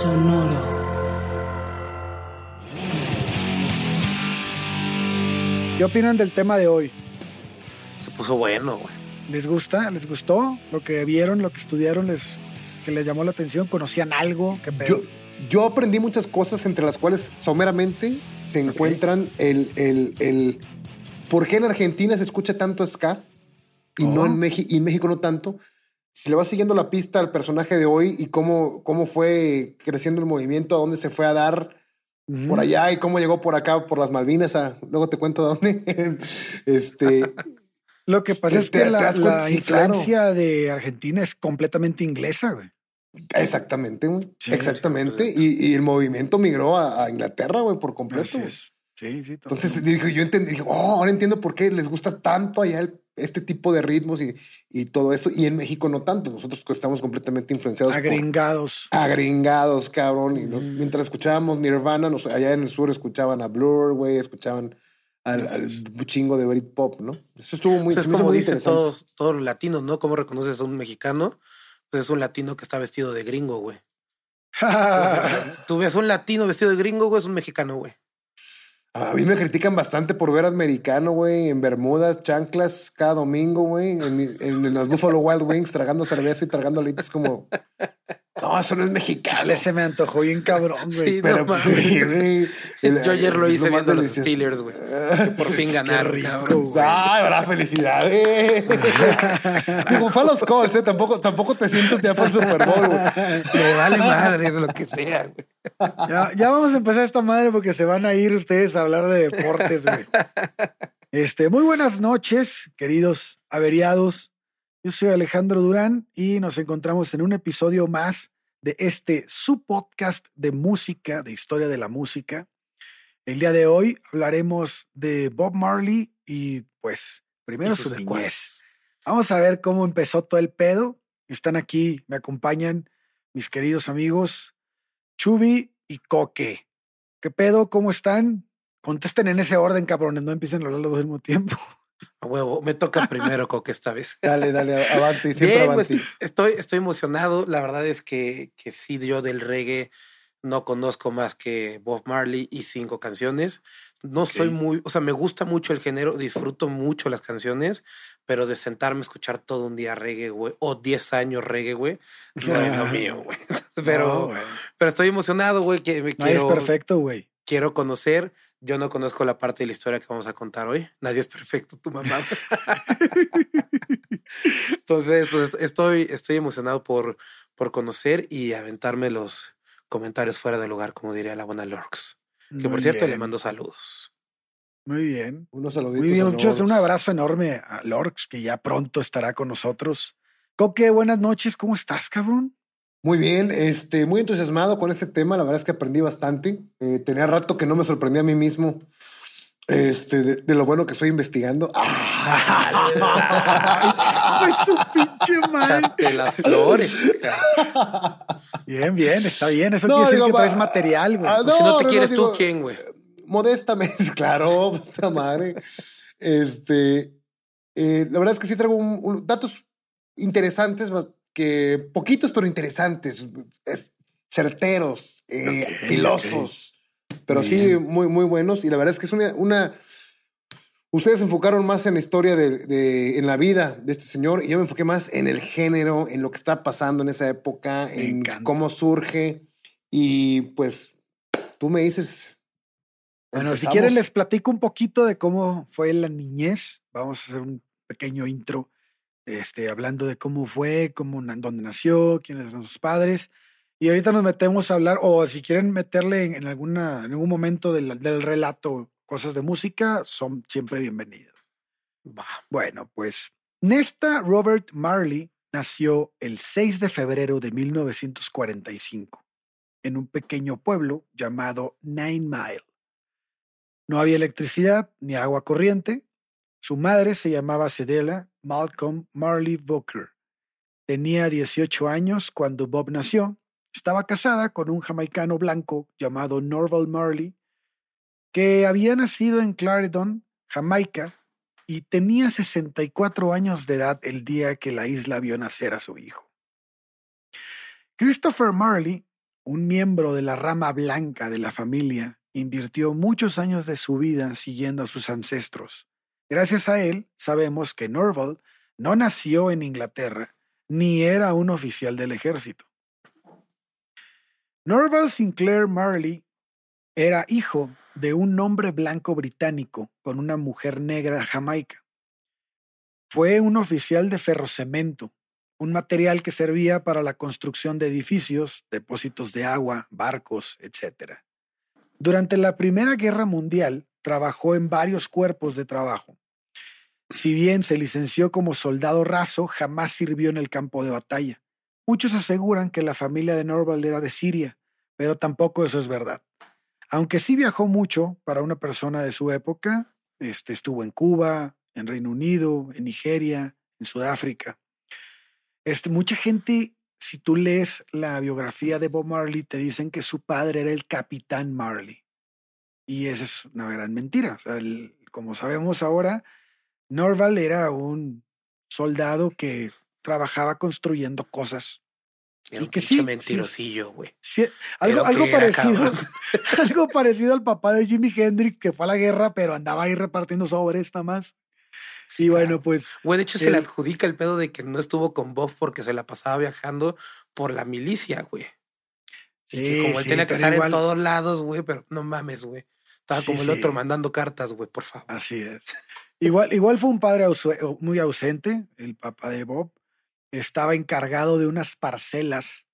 Sonoro. ¿Qué opinan del tema de hoy? Se puso bueno, güey. ¿Les gusta? ¿Les gustó? ¿Lo que vieron, lo que estudiaron, les, que les llamó la atención? ¿Conocían algo? ¿Qué pedo? Yo, yo aprendí muchas cosas, entre las cuales someramente se encuentran el, el, el por qué en Argentina se escucha tanto ska y, no Oh. en México, y en México no tanto. Si le vas siguiendo la pista al personaje de hoy y cómo, cómo fue creciendo el movimiento, a dónde se fue a dar por allá y cómo llegó por acá, por las Malvinas, a- luego te cuento dónde. este, Lo que pasa es Te- que la, la sí, claro. influencia de Argentina es completamente inglesa, güey. exactamente, güey. Sí, exactamente. Y, y el movimiento migró a, a Inglaterra, güey, por completo. Así güey. es. Sí, sí. Entonces dije, yo entendí, dije, oh, ahora entiendo por qué les gusta tanto allá el- este tipo de ritmos y, y todo eso. Y en México no tanto. Nosotros estamos completamente influenciados. por- agringados. agringados, cabrón. Y no- Ujú. mientras escuchábamos Nirvana, nos- allá en el sur escuchaban a Blur, güey, escuchaban al, chingo de Britpop, ¿no? Eso estuvo muy, O sea, es como muy dicen interesante. todos, todos los latinos, ¿no? ¿Cómo reconoces a un mexicano? Pues es un latino que está vestido de gringo, güey. Entonces, Tú ves un latino vestido de gringo, güey, es un mexicano, güey. A mí me critican bastante por ver americano, güey, en Bermudas, chanclas, cada domingo, güey, en, los Buffalo Wild Wings, tragando cerveza y tragando alitas como... No, eso no es mexicano. Se me antojó bien cabrón, güey. Sí, Pero no pues, mames. sí, güey. El- Yo ayer lo hice más viendo a los. Steelers, güey. Que por fin ganaron, rico, cabrón. güey. Ay, verdad, felicidades. Digo, fue a los Colts, ¿eh? Tampoco, tampoco te sientes ya para el Super Bowl, güey. Vale madre, es lo que sea, güey. Ya, ya vamos a empezar esta madre porque se van a ir ustedes a hablar de deportes, güey. Este, muy buenas noches, queridos averiados. Yo soy Alejandro Durán y nos encontramos en un episodio más de este su podcast de música, de historia de la música. El día de hoy hablaremos de Bob Marley y pues primero Y su niñez. Vamos a ver cómo empezó todo el pedo. Están aquí, me acompañan mis queridos amigos Chubi y Coque. ¿Qué pedo? ¿Cómo están? Contesten en ese orden, cabrones, no empiecen a hablar los dos al mismo tiempo. A huevo, me toca primero, Coque, esta vez. Dale, dale, avanti, siempre Bien, pues, estoy, estoy emocionado. La verdad es que, que sí, yo del reggae no conozco más que Bob Marley y cinco canciones. No soy Ok. muy, o sea, me gusta mucho el género, disfruto mucho las canciones, pero de sentarme a escuchar todo un día reggae, güey, o 10 años reggae, güey, no es lo mío, güey. Pero, No, pero estoy emocionado, güey, que me Nadie es perfecto, güey. quiero conocer. Yo no conozco la parte de la historia que vamos a contar hoy. Nadie es perfecto, tu mamá. Entonces, pues estoy, estoy emocionado por, por conocer y aventarme los comentarios fuera del lugar, como diría la buena Lorx. Que por cierto, le mando saludos. Muy bien. Unos saluditos. Muy bien, muchachos. Un abrazo enorme a Lorx, que ya pronto estará con nosotros. Coque, buenas noches. ¿Cómo estás, cabrón? Muy bien, este, muy entusiasmado con este tema. La verdad es que aprendí bastante. Eh, tenía rato que no me sorprendía a mí mismo este, de, de lo bueno que estoy investigando. ¡Ah! Fue su pinche madre. Las flores. Bien, bien, está bien. Eso No, quiere decir digo, que traes material, güey. ah, Pues si no te no, quieres digo, tú, ¿quién, güey? Modestamente, claro, pues, esta madre. Este, eh, la verdad es que sí traigo un- un- datos interesantes, que poquitos, pero interesantes, es- certeros, eh, Ok, filosos, pero sí muy, muy buenos. Y la verdad es que es una, una ustedes se enfocaron más en la historia de, de- en la vida de este señor y yo me enfoqué más en el género, en lo que está pasando en esa época, Me en encanta. cómo surge y pues tú me dices. Bueno, si quieren les platico un poquito de cómo fue la niñez. Vamos a hacer un pequeño intro, este, hablando de cómo fue, cómo, dónde nació, quiénes eran sus padres. Y ahorita nos metemos a hablar, o si quieren meterle en, en alguna, en algún momento del, del relato cosas de música, son siempre bienvenidos. Bueno, pues Nesta Robert Marley nació el 6 de febrero de 1945 en un pequeño pueblo llamado Nine Mile. No había electricidad ni agua corriente. Su madre se llamaba Cedella Malcolm Marley Booker. Tenía 18 años cuando Bob nació. Estaba casada con un jamaicano blanco llamado Norval Marley, que había nacido en Clarendon, Jamaica, y tenía 64 años de edad el día que la isla vio nacer a su hijo. Christopher Marley un miembro de la rama blanca de la familia, invirtió muchos años de su vida siguiendo a sus ancestros. Gracias a él, sabemos que Norval no nació en Inglaterra, ni era un oficial del ejército. Norval Sinclair Marley era hijo de un hombre blanco británico con una mujer negra jamaica. Fue un oficial de ferrocemento, un material que servía para la construcción de edificios, depósitos de agua, barcos, etc. Durante la Primera Guerra Mundial trabajó en varios cuerpos de trabajo. Si bien se licenció como soldado raso, jamás sirvió en el campo de batalla. Muchos aseguran que la familia de Norval era de Siria, pero tampoco eso es verdad. Aunque sí viajó mucho para una persona de su época, este, estuvo en Cuba, en Reino Unido, en Nigeria, en Sudáfrica. Este, mucha gente, si tú lees la biografía de Bob Marley, te dicen que su padre era el capitán Marley. Y esa es una gran mentira. como sabemos ahora, Norval era un soldado que trabajaba construyendo cosas. y que sí, mentirosillo, güey. algo, algo parecido, algo parecido al papá de Jimi Hendrix que fue a la guerra, pero andaba ahí repartiendo sobres nada más. Sí, bueno, pues. Güey, de hecho se le adjudica el pedo de que no estuvo con Bob porque se la pasaba viajando por la milicia, güey. Sí, que como él tenía que estar en todos lados, güey, pero no mames, güey. Estaba como el otro mandando cartas, güey, por favor. Así es. Igual, igual fue un padre muy ausente, el papá de Bob. Estaba encargado de unas parcelas.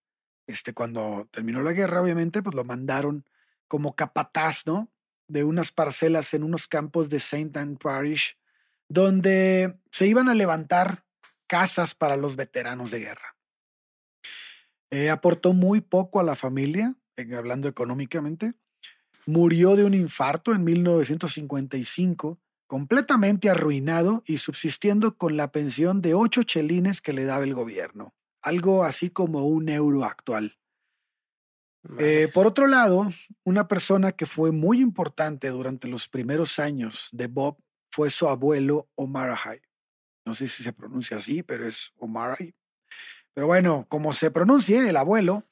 Este, cuando terminó la guerra, obviamente, pues lo mandaron como capataz, ¿no? De unas parcelas en unos campos de Saint Anne Parish, donde se iban a levantar casas para los veteranos de guerra. Eh, aportó muy poco a la familia, hablando económicamente. Murió de un infarto en 1955 completamente arruinado y subsistiendo con la pensión de ocho chelines que le daba el gobierno, algo así como un euro actual. Eh, por otro lado, una persona que fue muy importante durante los primeros años de Bob fue su abuelo Omarahai. No sé si se pronuncia así, pero es Omarahai. Pero bueno, como se pronuncie, el abuelo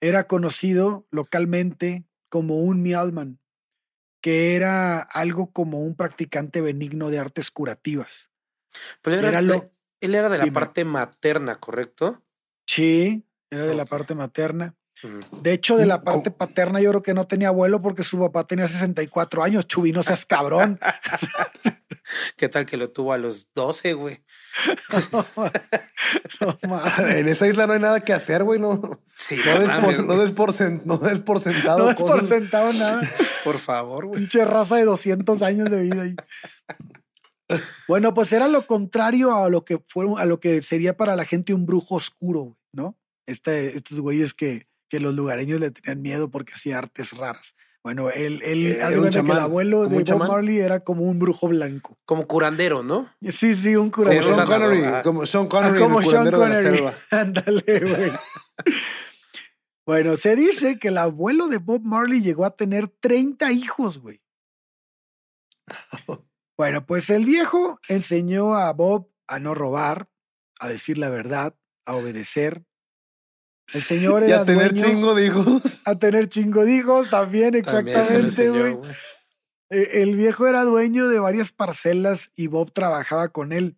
era conocido localmente como un mialman, que era algo como un practicante benigno de artes curativas. Pero era, él era de la parte materna, ¿correcto? Sí, era de la parte materna. De hecho, de la parte paterna yo creo que no tenía abuelo porque su papá tenía 64 años. Chubi, no seas cabrón. ¿Qué tal que lo tuvo a los 12, güey? en esa isla no hay nada que hacer, güey. No, no, des por, sentado. No des por sentado nada. Por favor, güey. Pinche raza de 200 años de vida. Ahí. Bueno, pues era lo contrario a lo que fue, a lo que sería para la gente un brujo oscuro, ¿no? Este, estos güeyes que, que los lugareños le tenían miedo porque hacía artes raras. Bueno, él, él eh, que el abuelo de Bob Marley era como un brujo blanco. Como curandero, ¿no? Sí, sí, un curandero. Como Sean Connery, como Sean Connery, ah, como Sean Connery. Ándale, güey. bueno, se dice que el abuelo de Bob Marley llegó a tener 30 hijos, güey. bueno, pues el viejo enseñó a Bob a no robar, a decir la verdad, a obedecer, el señor era. Y a tener chingo de hijos. A tener chingo de hijos también, exactamente, güey. E, el viejo era dueño de varias parcelas y Bob trabajaba con él.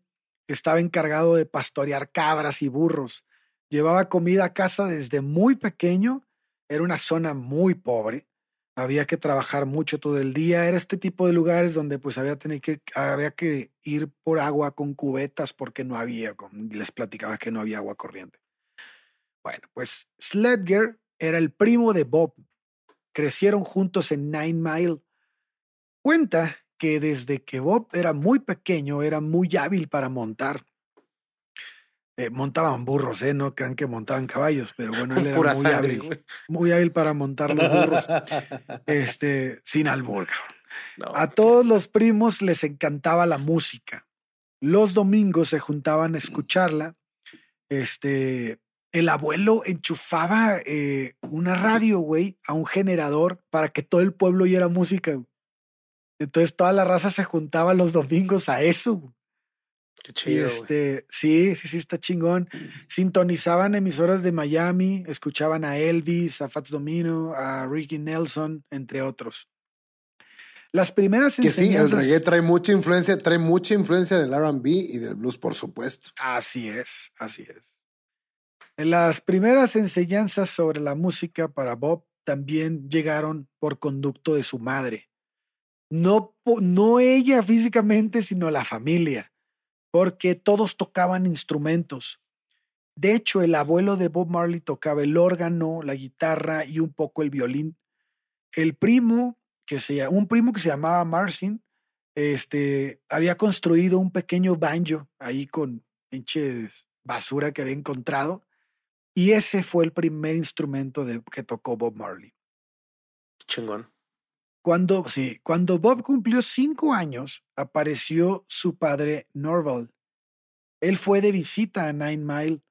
Estaba encargado de pastorear cabras y burros. Llevaba comida a casa desde muy pequeño. Era una zona muy pobre. Había que trabajar mucho todo el día. Era este tipo de lugares donde pues había, que, había que ir por agua con cubetas porque no había. Les platicaba que no había agua corriente. Bueno, pues Sledger era el primo de Bob. Crecieron juntos en Nine Mile. Cuenta que desde que Bob era muy pequeño era muy hábil para montar. Eh, montaban burros, ¿eh? No crean que montaban caballos, pero bueno, él era muy hábil. Muy hábil para montar los burros. este, sin albur. a todos los primos les encantaba la música. Los domingos se juntaban a escucharla. Este, el abuelo enchufaba eh, una radio, güey, a un generador para que todo el pueblo oyera música. Entonces toda la raza se juntaba los domingos a eso. Qué chido, este, sí, sí, sí, está chingón. Sintonizaban emisoras de Miami, escuchaban a Elvis, a Fats Domino, a Ricky Nelson, entre otros. Las primeras que enseñanzas... sí, el reggae trae mucha influencia, trae mucha influencia del R&B y del blues, por supuesto. Así es, así es. Las primeras enseñanzas sobre la música para Bob también llegaron por conducto de su madre. No, no ella físicamente, sino la familia, porque todos tocaban instrumentos. De hecho, el abuelo de Bob Marley tocaba el órgano, la guitarra y un poco el violín. El primo que se, un primo que se llamaba Marcin, este, había construido un pequeño banjo ahí con pinches basura que había encontrado. Y ese fue el primer instrumento de, que tocó Bob Marley. Chingón. Cuando, sí, cuando Bob cumplió cinco años, apareció su padre Norval. Él fue de visita a Nine Mile.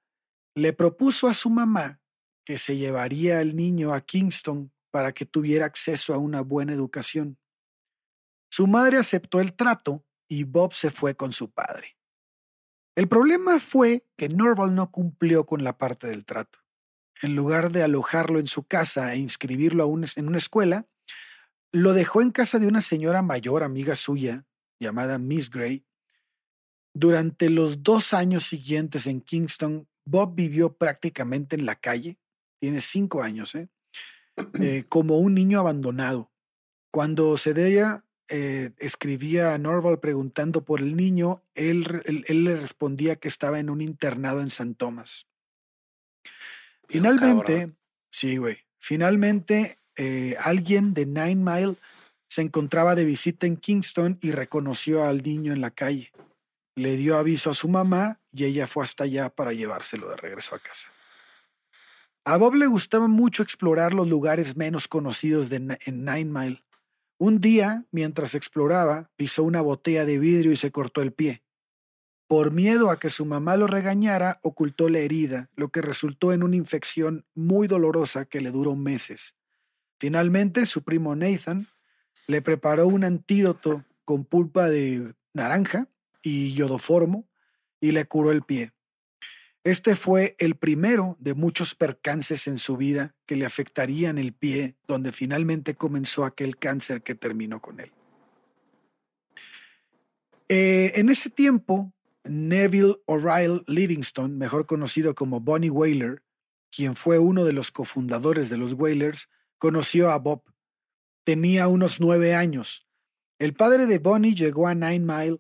Le propuso a su mamá que se llevaría al niño a Kingston para que tuviera acceso a una buena educación. Su madre aceptó el trato y Bob se fue con su padre. El problema fue que Norval no cumplió con la parte del trato. En lugar de alojarlo en su casa e inscribirlo en una escuela, lo dejó en casa de una señora mayor, amiga suya, llamada Miss Gray. Durante los dos años siguientes en Kingston, Bob vivió prácticamente en la calle. Tiene cinco años, ¿eh? Eh, como un niño abandonado. Cuando Cedella eh, escribía a Norval preguntando por el niño, él, le respondía que estaba en un internado en San Tomás. Finalmente, sí, güey. Finalmente, eh, alguien de Nine Mile se encontraba de visita en Kingston y reconoció al niño en la calle. Le dio aviso a su mamá y ella fue hasta allá para llevárselo de regreso a casa. A Bob le gustaba mucho explorar los lugares menos conocidos de, en Nine Mile. Un día, mientras exploraba, pisó una botella de vidrio y se cortó el pie. Por miedo a que su mamá lo regañara, ocultó la herida, lo que resultó en una infección muy dolorosa que le duró meses. Finalmente, su primo Nathan le preparó un antídoto con pulpa de naranja y yodoformo y le curó el pie. Este fue el primero de muchos percances en su vida que le afectarían el pie, donde finalmente comenzó aquel cáncer que terminó con él. Eh, en ese tiempo, Neville O'Reilly Livingston, mejor conocido como Bonnie Whaler, quien fue uno de los cofundadores de los Whalers, conoció a Bob. Tenía unos nueve años. El padre de Bonnie llegó a Nine Mile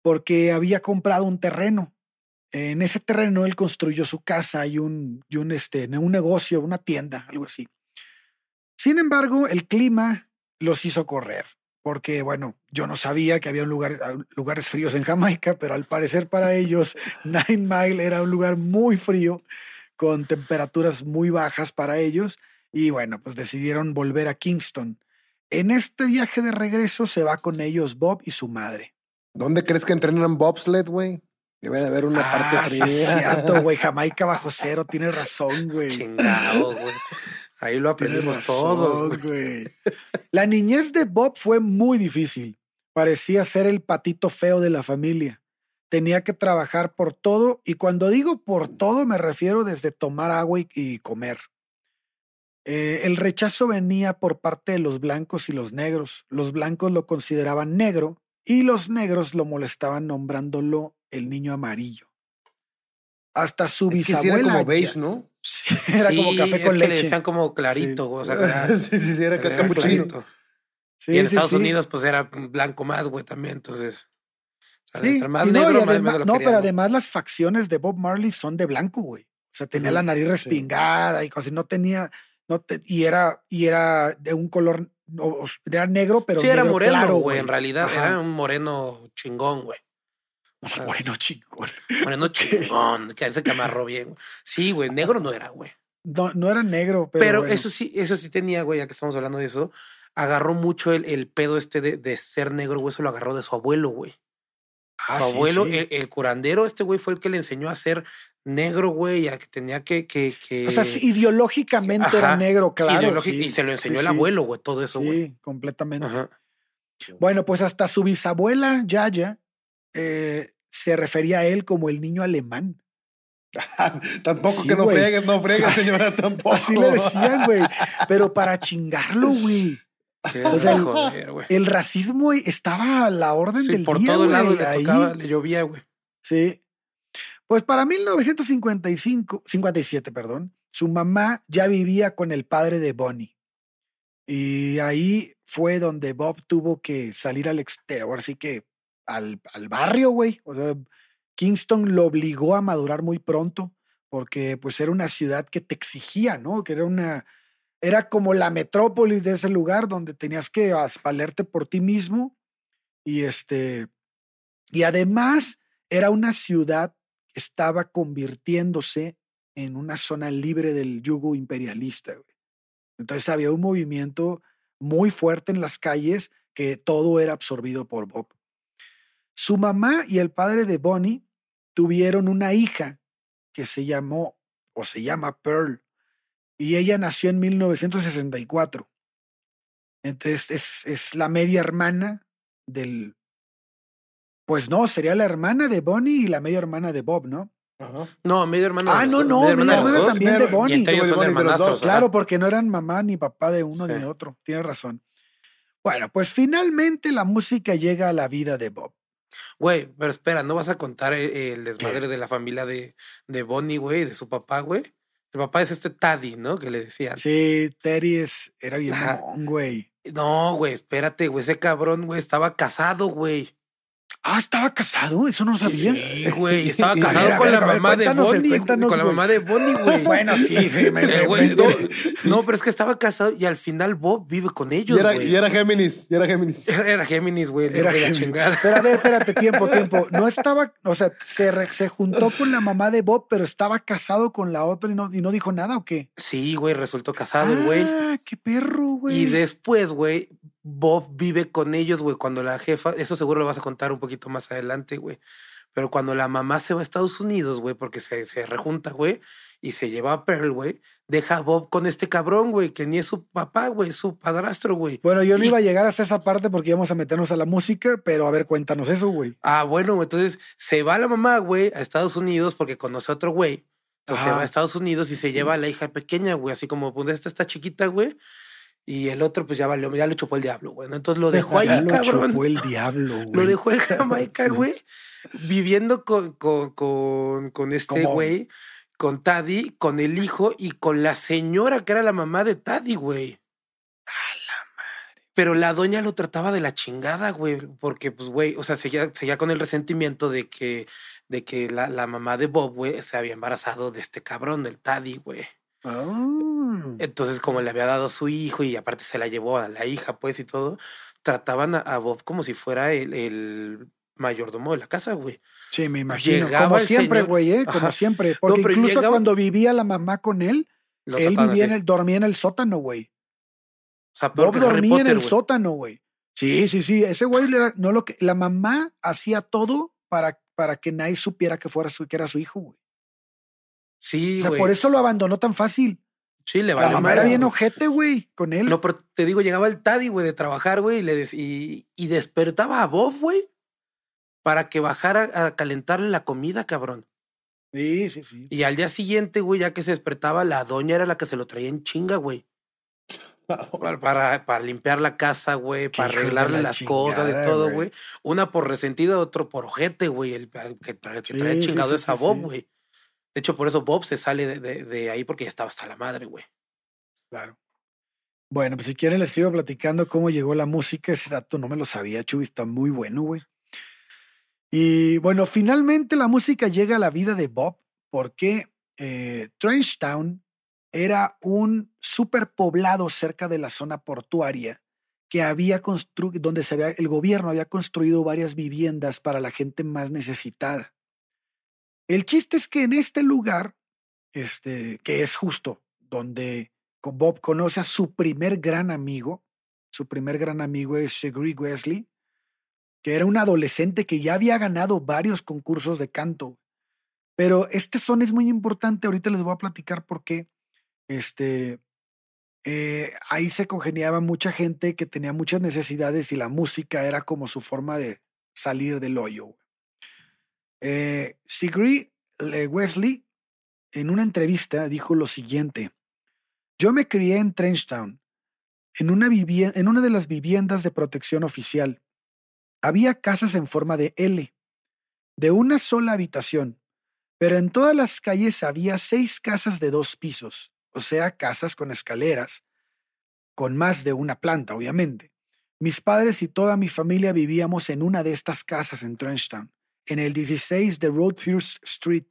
porque había comprado un terreno en ese terreno él construyó su casa y un, y un, este, un negocio, una tienda, algo así. Sin embargo, el clima los hizo correr, porque bueno, yo no sabía que había un lugar, ah, lugares fríos en Jamaica, pero al parecer para ellos Nine Mile era un lugar muy frío, con temperaturas muy bajas para ellos, y bueno, pues decidieron volver a Kingston. En este viaje de regreso se va con ellos Bob y su madre. ¿Dónde crees que entrenan bobsled, güey? Debe de haber una parte ah, fría. Sí, cierto, güey. Jamaica bajo cero, tienes razón, güey. Chingado, güey. Ahí lo aprendimos todos, güey. La niñez de Bob fue muy difícil. Parecía ser el patito feo de la familia. Tenía que trabajar por todo y cuando digo por todo me refiero desde tomar agua y comer. Eh, el rechazo venía por parte de los blancos y los negros. Los blancos lo consideraban negro y los negros lo molestaban nombrándolo el niño amarillo. Hasta su bisabuela. era como beige, ¿no? Sí, era como café con leche. Le decían como clarito, o sea, sí, sí, era café clarito. y en Estados Unidos, pues era blanco más, güey, también, entonces. sí, más negro, no, no pero además las facciones de Bob Marley son de blanco, güey. O sea, tenía la nariz respingada y cosas, no tenía, no y era, y era de un color, era negro, pero sí, era moreno, güey, en realidad era un moreno chingón, güey. Moreno chingón. Moreno chingón, que se camarro bien. Sí, güey, negro no era, güey. No, no era negro, pero. Pero eso sí, eso sí tenía, güey, ya que estamos hablando de eso. Agarró mucho el, el pedo este de, de, ser negro, güey. Eso lo agarró de su abuelo, güey. Ah, su abuelo, El, curandero, este güey fue el que le enseñó a ser negro, güey, a que tenía que. que, que... O sea, ideológicamente era negro, claro. y se lo enseñó el abuelo, güey, todo eso, güey. Sí, completamente. Bueno, pues hasta su bisabuela, Yaya, eh, se refería a él como el niño alemán. tampoco que no fregues, no fregues, señora, tampoco. Así le decían, güey. Pero para chingarlo, güey. O sea, el, racismo estaba a la orden del por día, todo lado le, le llovía, güey. Sí. Pues para 1955, 57, perdón, su mamá ya vivía con el padre de Bonnie. Y ahí fue donde Bob tuvo que salir al exterior, así que al, al barrio, güey. Kingston lo obligó a madurar muy pronto porque pues era una ciudad que te exigía, ¿no? Que era una, era como la metrópolis de ese lugar donde tenías que valerte por ti mismo y este, y además era una ciudad estaba convirtiéndose en una zona libre del yugo imperialista. Entonces había un movimiento muy fuerte en las calles que todo era absorbido por Bob. Su mamá y el padre de Bonnie tuvieron una hija que se llamó o se llama Pearl y ella nació en 1964. Entonces es, es la media hermana del... Pues no, sería la hermana de Bonnie y la media hermana de Bob, ¿no? No, media hermana. Ah, no, no, media hermana, también de Bonnie. Claro, porque no eran mamá ni papá de uno ni de otro. Tienes razón. Bueno, pues finalmente la música llega a la vida de Bob. Güey, pero espera, ¿no vas a contar el, desmadre de la familia de, de Bonnie, güey, de su papá, güey? El papá es este Taddy, ¿no? Que le decían. Sí, Teddy es, era bien güey. No, güey, espérate, güey, ese cabrón, güey, estaba casado, güey. Ah, estaba casado, eso no sabía. Sí, güey, estaba casado con, la mamá de Bonnie, con la mamá de Bonnie, güey. Bueno, sí, sí, me, eh, no, pero es que estaba casado y al final Bob vive con ellos, güey. Y, era Géminis, y era Géminis. Era, Géminis, güey, era la chingada. Pero a ver, espérate, tiempo, tiempo. No estaba, o sea, se, se juntó con la mamá de Bob, pero estaba casado con la otra y no, y no dijo nada, ¿o qué? Sí, güey, resultó casado, güey. Ah, qué perro, güey. Y después, güey, Bob vive con ellos, güey, cuando la jefa, eso seguro lo vas a contar un poquito más adelante, güey. Pero cuando la mamá se va a Estados Unidos, güey, porque se, se rejunta, güey, y se lleva a Pearl, güey, deja a Bob con este cabrón, güey, que ni es su papá, güey, es su padrastro, güey. Bueno, yo no iba a llegar hasta esa parte porque íbamos a meternos a la música, pero a ver, cuéntanos eso, güey. Ah, bueno, entonces se va la mamá, güey, a Estados Unidos porque conoce a otro güey. Entonces se va a Estados Unidos y se lleva a la hija pequeña, güey, así como, pues esta está chiquita, güey y el otro, pues ya valió, ya lo chupó el diablo, güey. Entonces lo dejó ahí, ya lo chupó el diablo, güey. Lo dejó en Jamaica, güey. viviendo con, con, con, con este güey, con Taddy, con el hijo y con la señora que era la mamá de Taddy, güey. A la madre. Pero la doña lo trataba de la chingada, güey. Porque, pues, güey, o sea, seguía, seguía con el resentimiento de que, de que la, la mamá de Bob, güey, se había embarazado de este cabrón, del Taddy, güey. Oh. Entonces, como le había dado su hijo y aparte se la llevó a la hija, pues, y todo, trataban a, Bob como si fuera el, mayordomo de la casa, güey. Sí, me imagino. como siempre, güey, ¿eh? Como siempre. Porque incluso cuando vivía la mamá con él, él vivía en el, dormía en el sótano, güey. O sea, Bob dormía en el sótano, güey. Sí, sí, sí. Ese güey no lo que la mamá hacía todo para, para que nadie supiera que fuera su, que era su hijo, güey. Sí, O sea, por eso lo abandonó tan fácil. Sí, le valió La mamá era bien ojete, güey, con él. No, pero te digo, llegaba el Taddy, güey, de trabajar, güey, y, le y, y despertaba a Bob, güey, para que bajara a calentarle la comida, cabrón. Sí, sí, sí. Y al día siguiente, güey, ya que se despertaba, la doña era la que se lo traía en chinga, güey. Para, para, limpiar la casa, güey, para arreglarle las cosas, de todo, güey. Una por resentido, otro por ojete, güey. El, que, traía chingado es a Bob, güey. De hecho, por eso Bob se sale de, ahí porque ya estaba hasta la madre, güey. Claro. Bueno, pues si quieren les sigo platicando cómo llegó la música. Ese dato no me lo sabía, Chuy. Está muy bueno, güey. Y bueno, finalmente la música llega a la vida de Bob porque eh, Trenchtown era un superpoblado cerca de la zona portuaria que había construido, donde se había, el gobierno había construido varias viviendas para la gente más necesitada. El chiste es que en este lugar, este, que es justo donde Bob conoce a su primer gran amigo, su primer gran amigo es Greg Wesley, que era un adolescente que ya había ganado varios concursos de canto. Pero este son es muy importante, ahorita les voy a platicar por qué. Este, eh, ahí se congeniaba mucha gente que tenía muchas necesidades y la música era como su forma de salir del hoyo. Eh, Sigrid Wesley en una entrevista dijo lo siguiente. Yo me crié en Trenchtown, en una, en una de las viviendas de protección oficial. Había casas en forma de L, de una sola habitación, pero en todas las calles había seis casas de dos pisos, o sea, casas con escaleras, con más de una planta, obviamente. Mis padres y toda mi familia vivíamos en una de estas casas en Trenchtown, en el 16 de Roadfirst Street.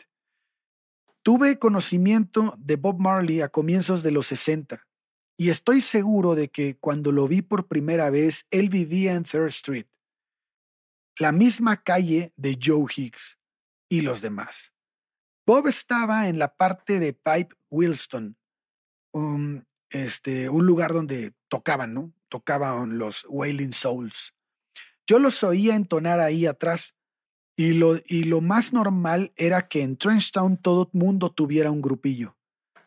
Tuve conocimiento de Bob Marley a comienzos de los 60 y estoy seguro de que cuando lo vi por primera vez, él vivía en Third Street, la misma calle de Joe Higgs y los demás. Bob estaba en la parte de Pipe Wilston, un, este, un lugar donde tocaban, ¿no? Tocaban los Wailing Souls. Yo los oía entonar ahí atrás y lo, y lo más normal era que en Trenchtown todo mundo tuviera un grupillo.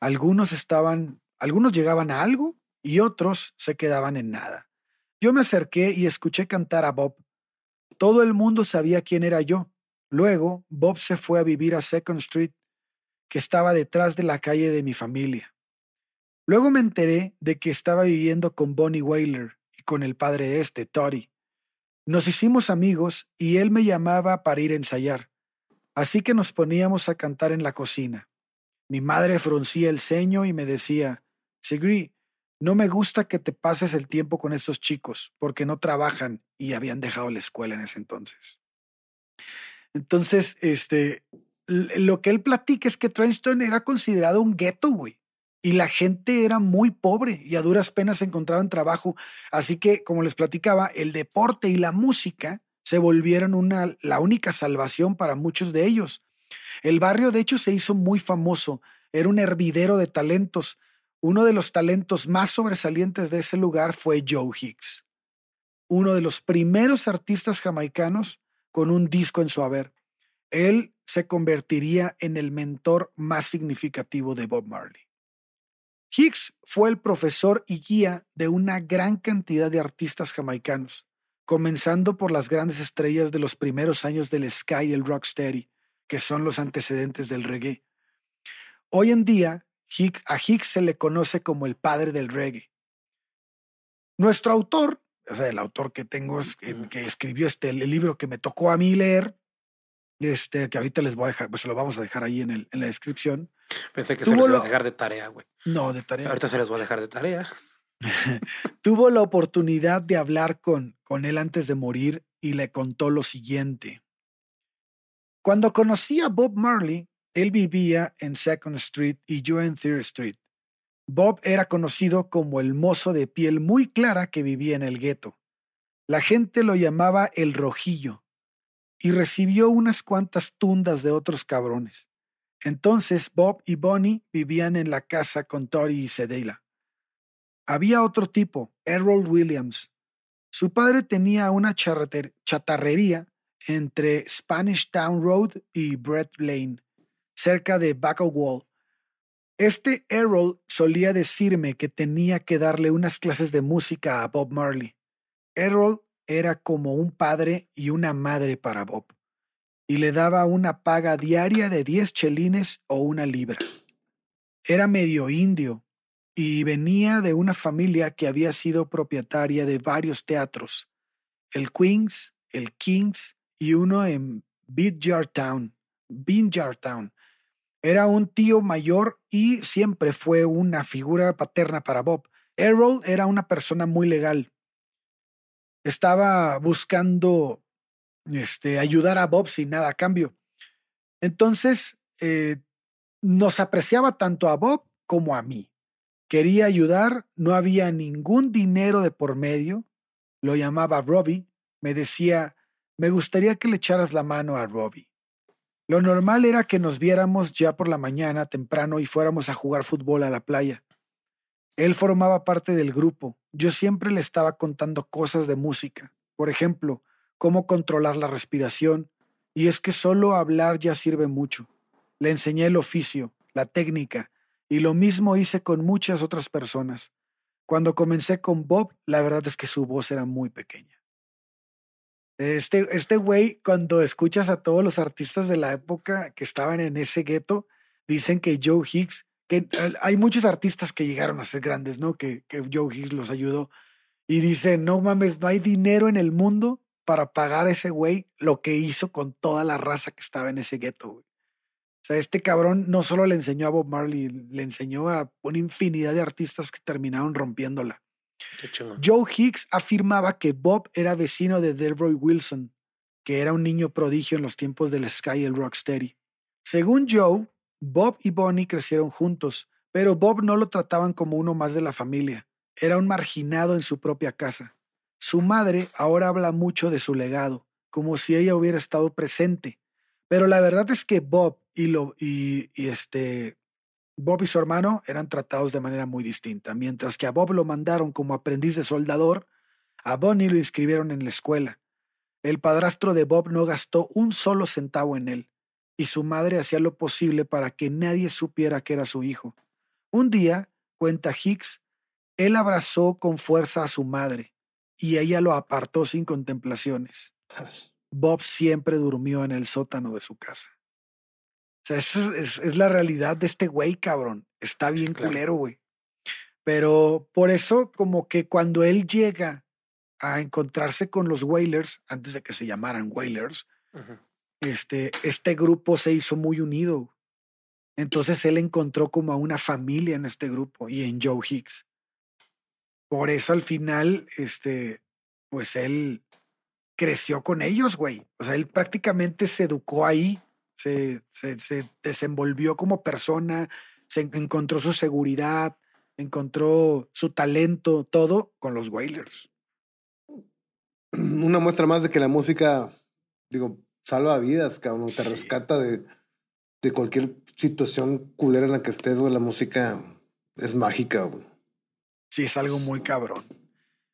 Algunos estaban, algunos llegaban a algo y otros se quedaban en nada. Yo me acerqué y escuché cantar a Bob. Todo el mundo sabía quién era yo, Luego, Bob se fue a vivir a Second Street, que estaba detrás de la calle de mi familia. Luego me enteré de que estaba viviendo con Bonnie Whaler y con el padre de este, Toddy. Nos hicimos amigos y él me llamaba para ir a ensayar, así que nos poníamos a cantar en la cocina. Mi madre fruncía el ceño y me decía, Sigrid, no me gusta que te pases el tiempo con esos chicos, porque no trabajan y habían dejado la escuela en ese entonces. Entonces, este, lo que él platica es que Trenchtown era considerado un gueto, güey. Y la gente era muy pobre y a duras penas encontraban trabajo. Así que, como les platicaba, el deporte y la música se volvieron una, la única salvación para muchos de ellos. El barrio, de hecho, se hizo muy famoso. Era un hervidero de talentos. Uno de los talentos más sobresalientes de ese lugar fue Joe Hicks, uno de los primeros artistas jamaicanos con un disco en su haber. Él se convertiría en el mentor más significativo de Bob Marley. Hicks fue el profesor y guía de una gran cantidad de artistas jamaicanos, comenzando por las grandes estrellas de los primeros años del ska y el rocksteady, que son los antecedentes del reggae. Hoy en día, a Hicks se le conoce como el padre del reggae. Nuestro autor o sea, el autor que tengo, que escribió este, el libro que me tocó a mí leer, este, que ahorita les voy a dejar, pues lo vamos a dejar ahí en, en la descripción. Pensé que se les iba a dejar de tarea, güey. No, de tarea. Ahorita se les voy a dejar de tarea. Tuvo la oportunidad de hablar con, con él antes de morir y le contó lo siguiente. Cuando conocí a Bob Marley, él vivía en Second Street y yo en Third Street. Bob era conocido como el mozo de piel muy clara que vivía en el gueto. La gente lo llamaba el rojillo y recibió unas cuantas tundas de otros cabrones. Entonces Bob y Bonnie vivían en la casa con Tori y Sedela. Había otro tipo, Errol Williams. Su padre tenía una chatarrería entre Spanish Town Road y Brett Lane, cerca de Buckle Wall. Este Errol solía decirme que tenía que darle unas clases de música a Bob Marley. Errol era como un padre y una madre para Bob, y le daba una paga diaria de 10 chelines o una libra. Era medio indio y venía de una familia que había sido propietaria de varios teatros, el Queens, el Kings y uno en Town, Town, era un tío mayor y siempre fue una figura paterna para Bob. Errol era una persona muy legal. Estaba buscando este, ayudar a Bob sin nada a cambio. Entonces, eh, nos apreciaba tanto a Bob como a mí. Quería ayudar, no había ningún dinero de por medio. Lo llamaba Robbie. Me decía, me gustaría que le echaras la mano a Robbie. Lo normal era que nos viéramos ya por la mañana temprano y fuéramos a jugar fútbol a la playa. Él formaba parte del grupo. Yo siempre le estaba contando cosas de música. Por ejemplo, cómo controlar la respiración. Y es que solo hablar ya sirve mucho. Le enseñé el oficio, la técnica, y lo mismo hice con muchas otras personas. Cuando comencé con Bob, la verdad es que su voz era muy pequeña. Este, este güey, cuando escuchas a todos los artistas de la época que estaban en ese gueto, dicen que Joe Higgs, que hay muchos artistas que llegaron a ser grandes, ¿no? Que, que Joe Higgs los ayudó. Y dicen, no mames, no hay dinero en el mundo para pagar a ese güey lo que hizo con toda la raza que estaba en ese gueto, güey. O sea, este cabrón no solo le enseñó a Bob Marley, le enseñó a una infinidad de artistas que terminaron rompiéndola. Joe Hicks afirmaba que Bob era vecino de Delroy Wilson, que era un niño prodigio en los tiempos del Sky y el Rocksteady. Según Joe, Bob y Bonnie crecieron juntos, pero Bob no lo trataban como uno más de la familia. Era un marginado en su propia casa. Su madre ahora habla mucho de su legado, como si ella hubiera estado presente. Pero la verdad es que Bob y, lo, y este, Bob y su hermano eran tratados de manera muy distinta. Mientras que a Bob lo mandaron como aprendiz de soldador, a Bonnie lo inscribieron en la escuela. El padrastro de Bob no gastó un solo centavo en él, y su madre hacía lo posible para que nadie supiera que era su hijo. Un día, cuenta Hicks, él abrazó con fuerza a su madre, y ella lo apartó sin contemplaciones. Bob siempre durmió en el sótano de su casa. O sea, es, la realidad de este güey, cabrón. Está bien culero, güey. Pero por eso, como que cuando él llega a encontrarse con los Whalers, antes de que se llamaran Whalers, este, este grupo se hizo muy unido. Entonces él encontró como a una familia en este grupo y en Joe Hicks. Por eso al final, este, pues él creció con ellos, güey. O sea, él prácticamente se educó ahí se, se, desenvolvió como persona, se encontró su seguridad, encontró su talento, todo con los Wailers. Una muestra más de que la música, digo, salva vidas, cabrón, te rescata de, de cualquier situación culera en la que estés, güey. La música es mágica, güey. Sí, es algo muy cabrón.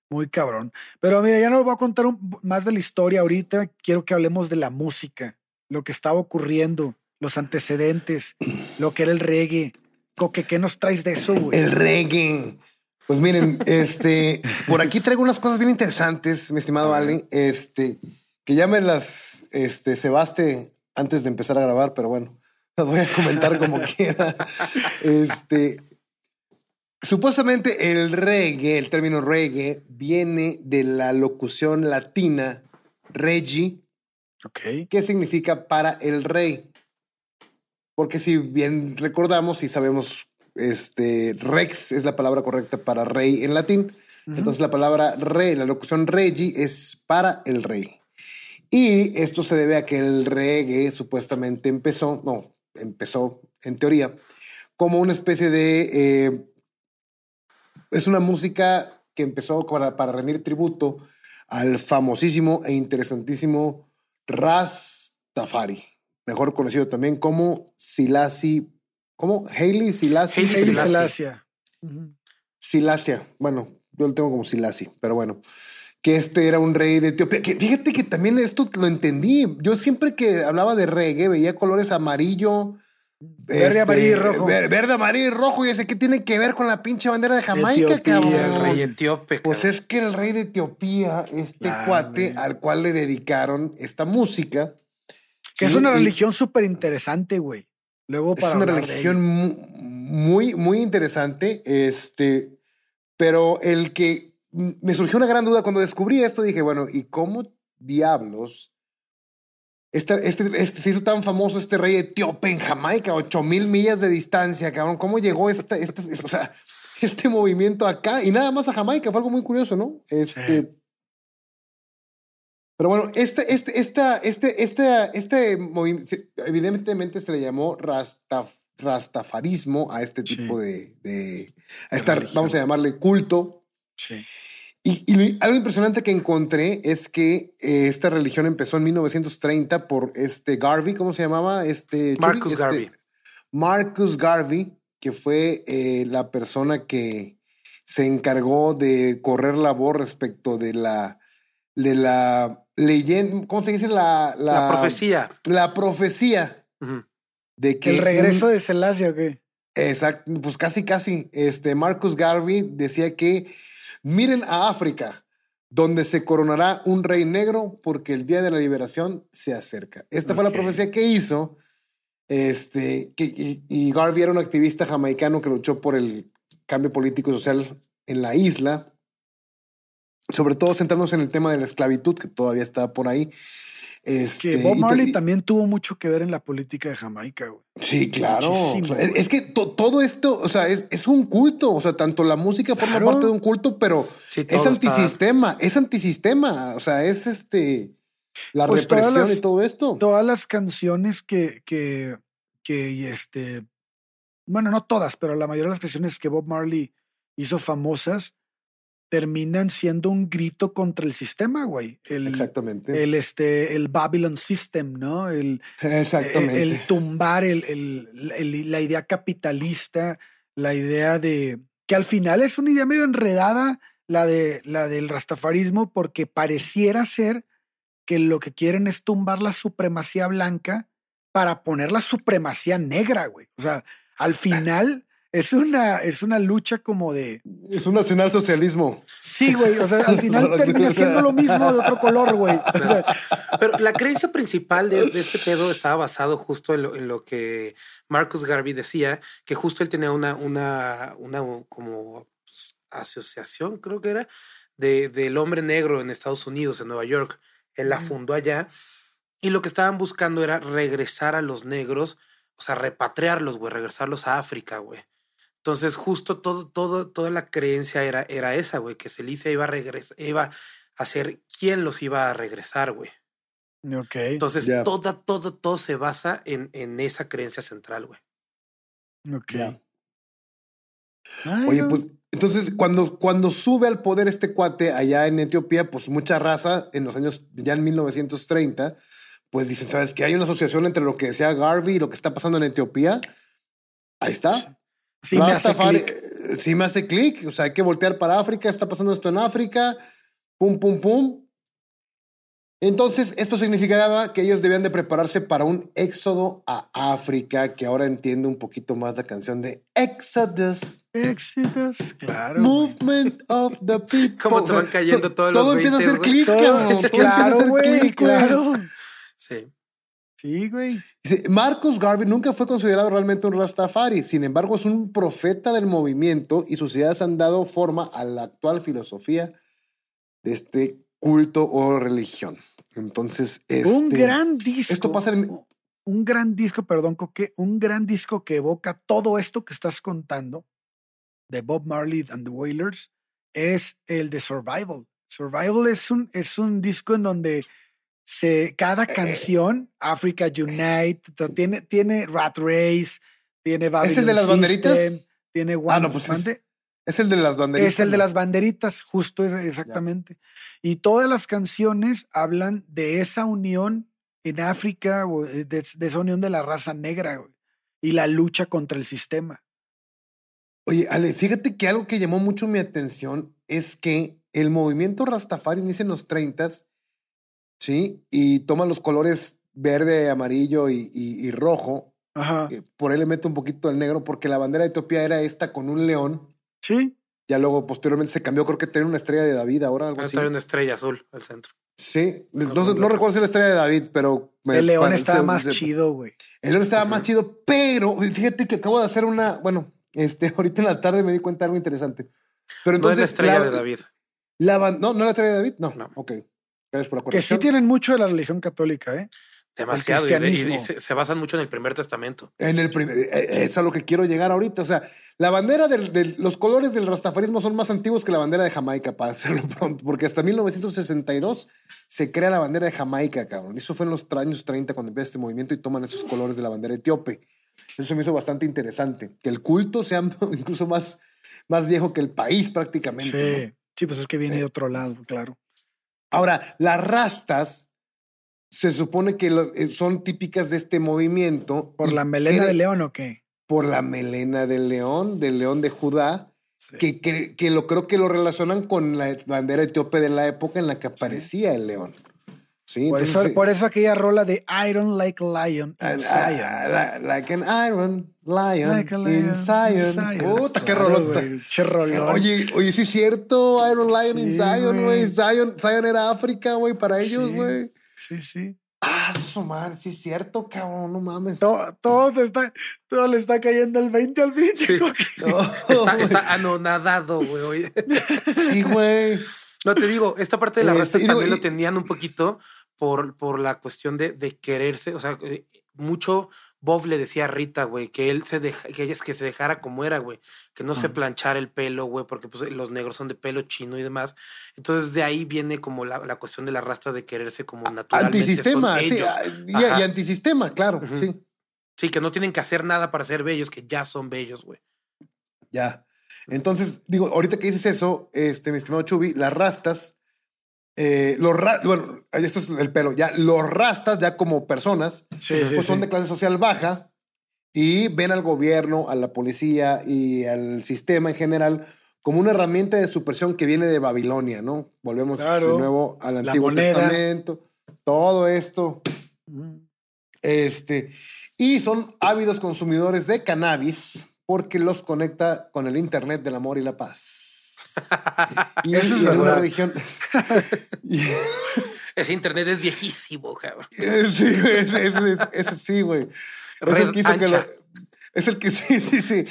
Muy cabrón. Pero mira, ya no voy a contar más de la historia ahorita. Quiero que hablemos de la música lo que estaba ocurriendo, los antecedentes, lo que era el reggae. Coque, ¿qué nos traes de eso, güey? El reggae. Pues miren, este, por aquí traigo unas cosas bien interesantes, mi estimado Ali, este, que ya me las, este, cebaste antes de empezar a grabar, pero bueno, las voy a comentar como quiera. Este, supuestamente el reggae, el término reggae, viene de la locución latina regi, ¿Qué significa para el rey? Porque si bien recordamos y sabemos, este, rex es la palabra correcta para rey en latín. Entonces la palabra rey, la locución regi es para el rey. Y esto se debe a que el reggae supuestamente empezó, no, empezó en teoría, como una especie de... Eh, es una música que empezó para, para rendir tributo al famosísimo e interesantísimo Rastafari, mejor conocido también como Silasi, ¿cómo? Hailey Silasi. Hailey Silasia. Silasia, bueno, yo lo tengo como Silasi, pero bueno, que este era un rey de Etiopía. Que fíjate que también esto lo entendí. Yo siempre que hablaba de reggae veía colores amarillo, Verde, amarillo y este, rojo. Verde, amarillo y rojo. Y ese, ¿qué tiene que ver con la pinche bandera de Jamaica, cabrón? El rey etíope. Pues es que el rey de Etiopía, este cuate al cual le dedicaron esta música. Que es una religión súper interesante, güey. Luego para Es una religión muy, muy interesante. Este, pero el que me surgió una gran duda cuando descubrí esto, dije, bueno, ¿y cómo diablos este, este, se hizo tan famoso este rey etíope en Jamaica, ocho mil millas de distancia, cabrón. ¿Cómo llegó este, o sea, este movimiento acá? Y nada más a Jamaica, fue algo muy curioso, ¿no? Este. Pero bueno, este, este, esta, este, este, este movimiento, evidentemente se le llamó rastafarismo a este tipo de, de, a estar, vamos a llamarle culto. Sí. Y, algo impresionante que encontré es que eh, esta religión empezó en 1930 por este Garvey, ¿cómo se llamaba? Este, Marcus este, Garvey. Marcus Garvey, que fue eh, la persona que se encargó de correr la voz respecto de la, de la leyenda, ¿cómo se dice? La, la, profecía. La profecía. De que ¿El regreso de Selassie o qué? Exacto, pues casi, casi. Este, Marcus Garvey decía que Miren a África. donde se coronará un rey negro porque el día de la liberación se acerca. Esta fue la profecía que hizo. Este, que, y, Garvey era un activista jamaicano que luchó por el cambio político y social en la isla, sobre todo centrándose en el tema de la esclavitud, que todavía está por ahí. Este, que Bob Marley también tuvo mucho que ver en la política de Jamaica, güey. Sí, claro. es que todo esto, o sea, es, es, un culto. O sea, tanto la música forma parte de un culto, pero es antisistema, es antisistema. O sea, es este la pues represión y todo esto. Todas las canciones que, que, que este, bueno, no todas, pero la mayoría de las canciones que Bob Marley hizo famosas terminan siendo un grito contra el sistema, güey. El, Exactamente. El, este, el Babylon System, ¿no? El, Exactamente. El, tumbar el, la idea capitalista, la idea de que al final es una idea medio enredada, la, de, la del rastafarismo, porque pareciera ser que lo que quieren es tumbar la supremacía blanca para poner la supremacía negra, güey. O sea, al final es una, es una lucha como de. Es un nacionalsocialismo. Sí, güey. O sea, al final termina siendo lo mismo de otro color, güey. Pero la creencia principal de, este pedo estaba basado justo en lo, que Marcus Garvey decía, que justo él tenía una, una, una como asociación, creo que era, de, del hombre negro en Estados Unidos, en Nueva York. Él la fundó allá. Y lo que estaban buscando era regresar a los negros, o sea, repatriarlos, güey, regresarlos a África, güey. Entonces, justo todo, todo, toda la creencia era, era esa, güey, que Celicia iba a regresar, iba a ser quien los iba a regresar, güey. Ok. Entonces, todo, todo, todo se basa en, en esa creencia central, güey. Ok. Oye, pues, entonces, cuando, cuando sube al poder este cuate allá en Etiopía, pues mucha raza en los años, ya en 1930, pues dicen, ¿sabes que Hay una asociación entre lo que decía Garvey y lo que está pasando en Etiopía. Ahí está. Sí, me hace clic. Eh, sí me hace clic. O sea, hay que voltear para África. Está pasando esto en África. Pum, pum, pum. Entonces, esto significaba que ellos debían de prepararse para un éxodo a África, que ahora entiendo un poquito más la canción de Exodus. Exodus, claro. Movement of the people. Cómo te van cayendo todos los Todo empieza a hacer clic, Claro, güey, claro. Sí. Sí, güey. Marcus Garvey nunca fue considerado realmente un Rastafari, sin embargo es un profeta del movimiento y sus ideas han dado forma a la actual filosofía de este culto o religión. Entonces, este, un gran disco. Esto pasa Un gran disco, perdón, Coque, un gran disco que evoca todo esto que estás contando de Bob Marley and the Wailers es el de Survival. Survival es un, es un disco en donde se, cada eh, canción, Africa Unite, tiene, tiene Rat Race, tiene Babylon ¿Es el de las banderitas? Tiene ah, no, pues es, el de las banderitas. Es el de las banderitas, justo exactamente. Y todas las canciones hablan de esa unión en África, de, de esa unión de la raza negra y la lucha contra el sistema. Oye, Ale, fíjate que algo que llamó mucho mi atención es que el movimiento Rastafari inicia en los 30 ¿sí? Y toma los colores verde, amarillo y, rojo. Ajá. Eh, por ahí le mete un poquito el negro porque la bandera de Etiopía era esta con un león. Sí. Ya luego posteriormente se cambió, creo que tenía una estrella de David ahora. Algo así. una estrella azul al centro. Sí, no, recuerdo si la estrella de David, pero... el león estaba más chido, güey. El león estaba más chido, pero fíjate que acabo de hacer una, bueno, este, ahorita en la tarde me di cuenta de algo interesante. Pero entonces... No es la estrella de David. La, no, no la estrella de David, no. no. Ok. Que sí tienen mucho de la religión católica, ¿eh? Demasiado. Y, se, basan mucho en el primer testamento. En el primer, eh, eh, es a lo que quiero llegar ahorita. O sea, la bandera de los colores del rastafarismo son más antiguos que la bandera de Jamaica, para hacerlo pronto, porque hasta 1962 se crea la bandera de Jamaica, cabrón. Eso fue en los años 30 cuando empieza este movimiento y toman esos colores de la bandera etíope. Eso me hizo bastante interesante. Que el culto sea incluso más, más viejo que el país prácticamente. Sí, sí pues es que viene de otro lado, claro. Ahora, las rastas se supone que eh, son típicas de este movimiento. ¿Por la melena de león o qué? Por la melena del león, del león de Judá, que, que, lo creo que lo relacionan con la bandera etíope de la época en la que aparecía el león. Sí, por, eso, por eso aquella rola de Iron Like Lion in Zion. like an Iron Lion, in, Zion. Puta, qué rolota. Oye, oye, sí es cierto, Iron Lion in Zion, güey. Zion, Zion era África, güey, para ellos, güey. Sí, sí. Ah, su madre, sí es cierto, cabrón, no mames. Todo, todo, está, todo le está cayendo el 20 al pinche. está, anonadado, güey. Sí, güey. No, te digo, esta parte de las restas también lo tenían un poquito por, por la cuestión de, de quererse, o sea, eh, mucho Bob le decía a Rita, güey, que él se deja, que ella es que se dejara como era, güey, que no se planchara el pelo, güey, porque pues, los negros son de pelo chino y demás. Entonces de ahí viene como la, la cuestión de las rastas de quererse como naturalmente. Antisistema, sí, ah, y, antisistema, claro, sí. Sí, que no tienen que hacer nada para ser bellos, que ya son bellos, güey. Ya. Entonces, digo, ahorita que dices eso, este, mi estimado Chubi, las rastas eh, los bueno, esto es el pelo, ya los rastas ya como personas, pues son de clase social baja y ven al gobierno, a la policía y al sistema en general como una herramienta de supresión que viene de Babilonia, ¿no? Volvemos de nuevo al Antiguo Testamento, todo esto. Este, y son ávidos consumidores de cannabis porque los conecta con el Internet del amor y la paz. Y eso es verdad. Región... Ese internet es viejísimo, cabrón. Sí, ese, sí, güey. Es el que hizo que es el que sí, sí, sí.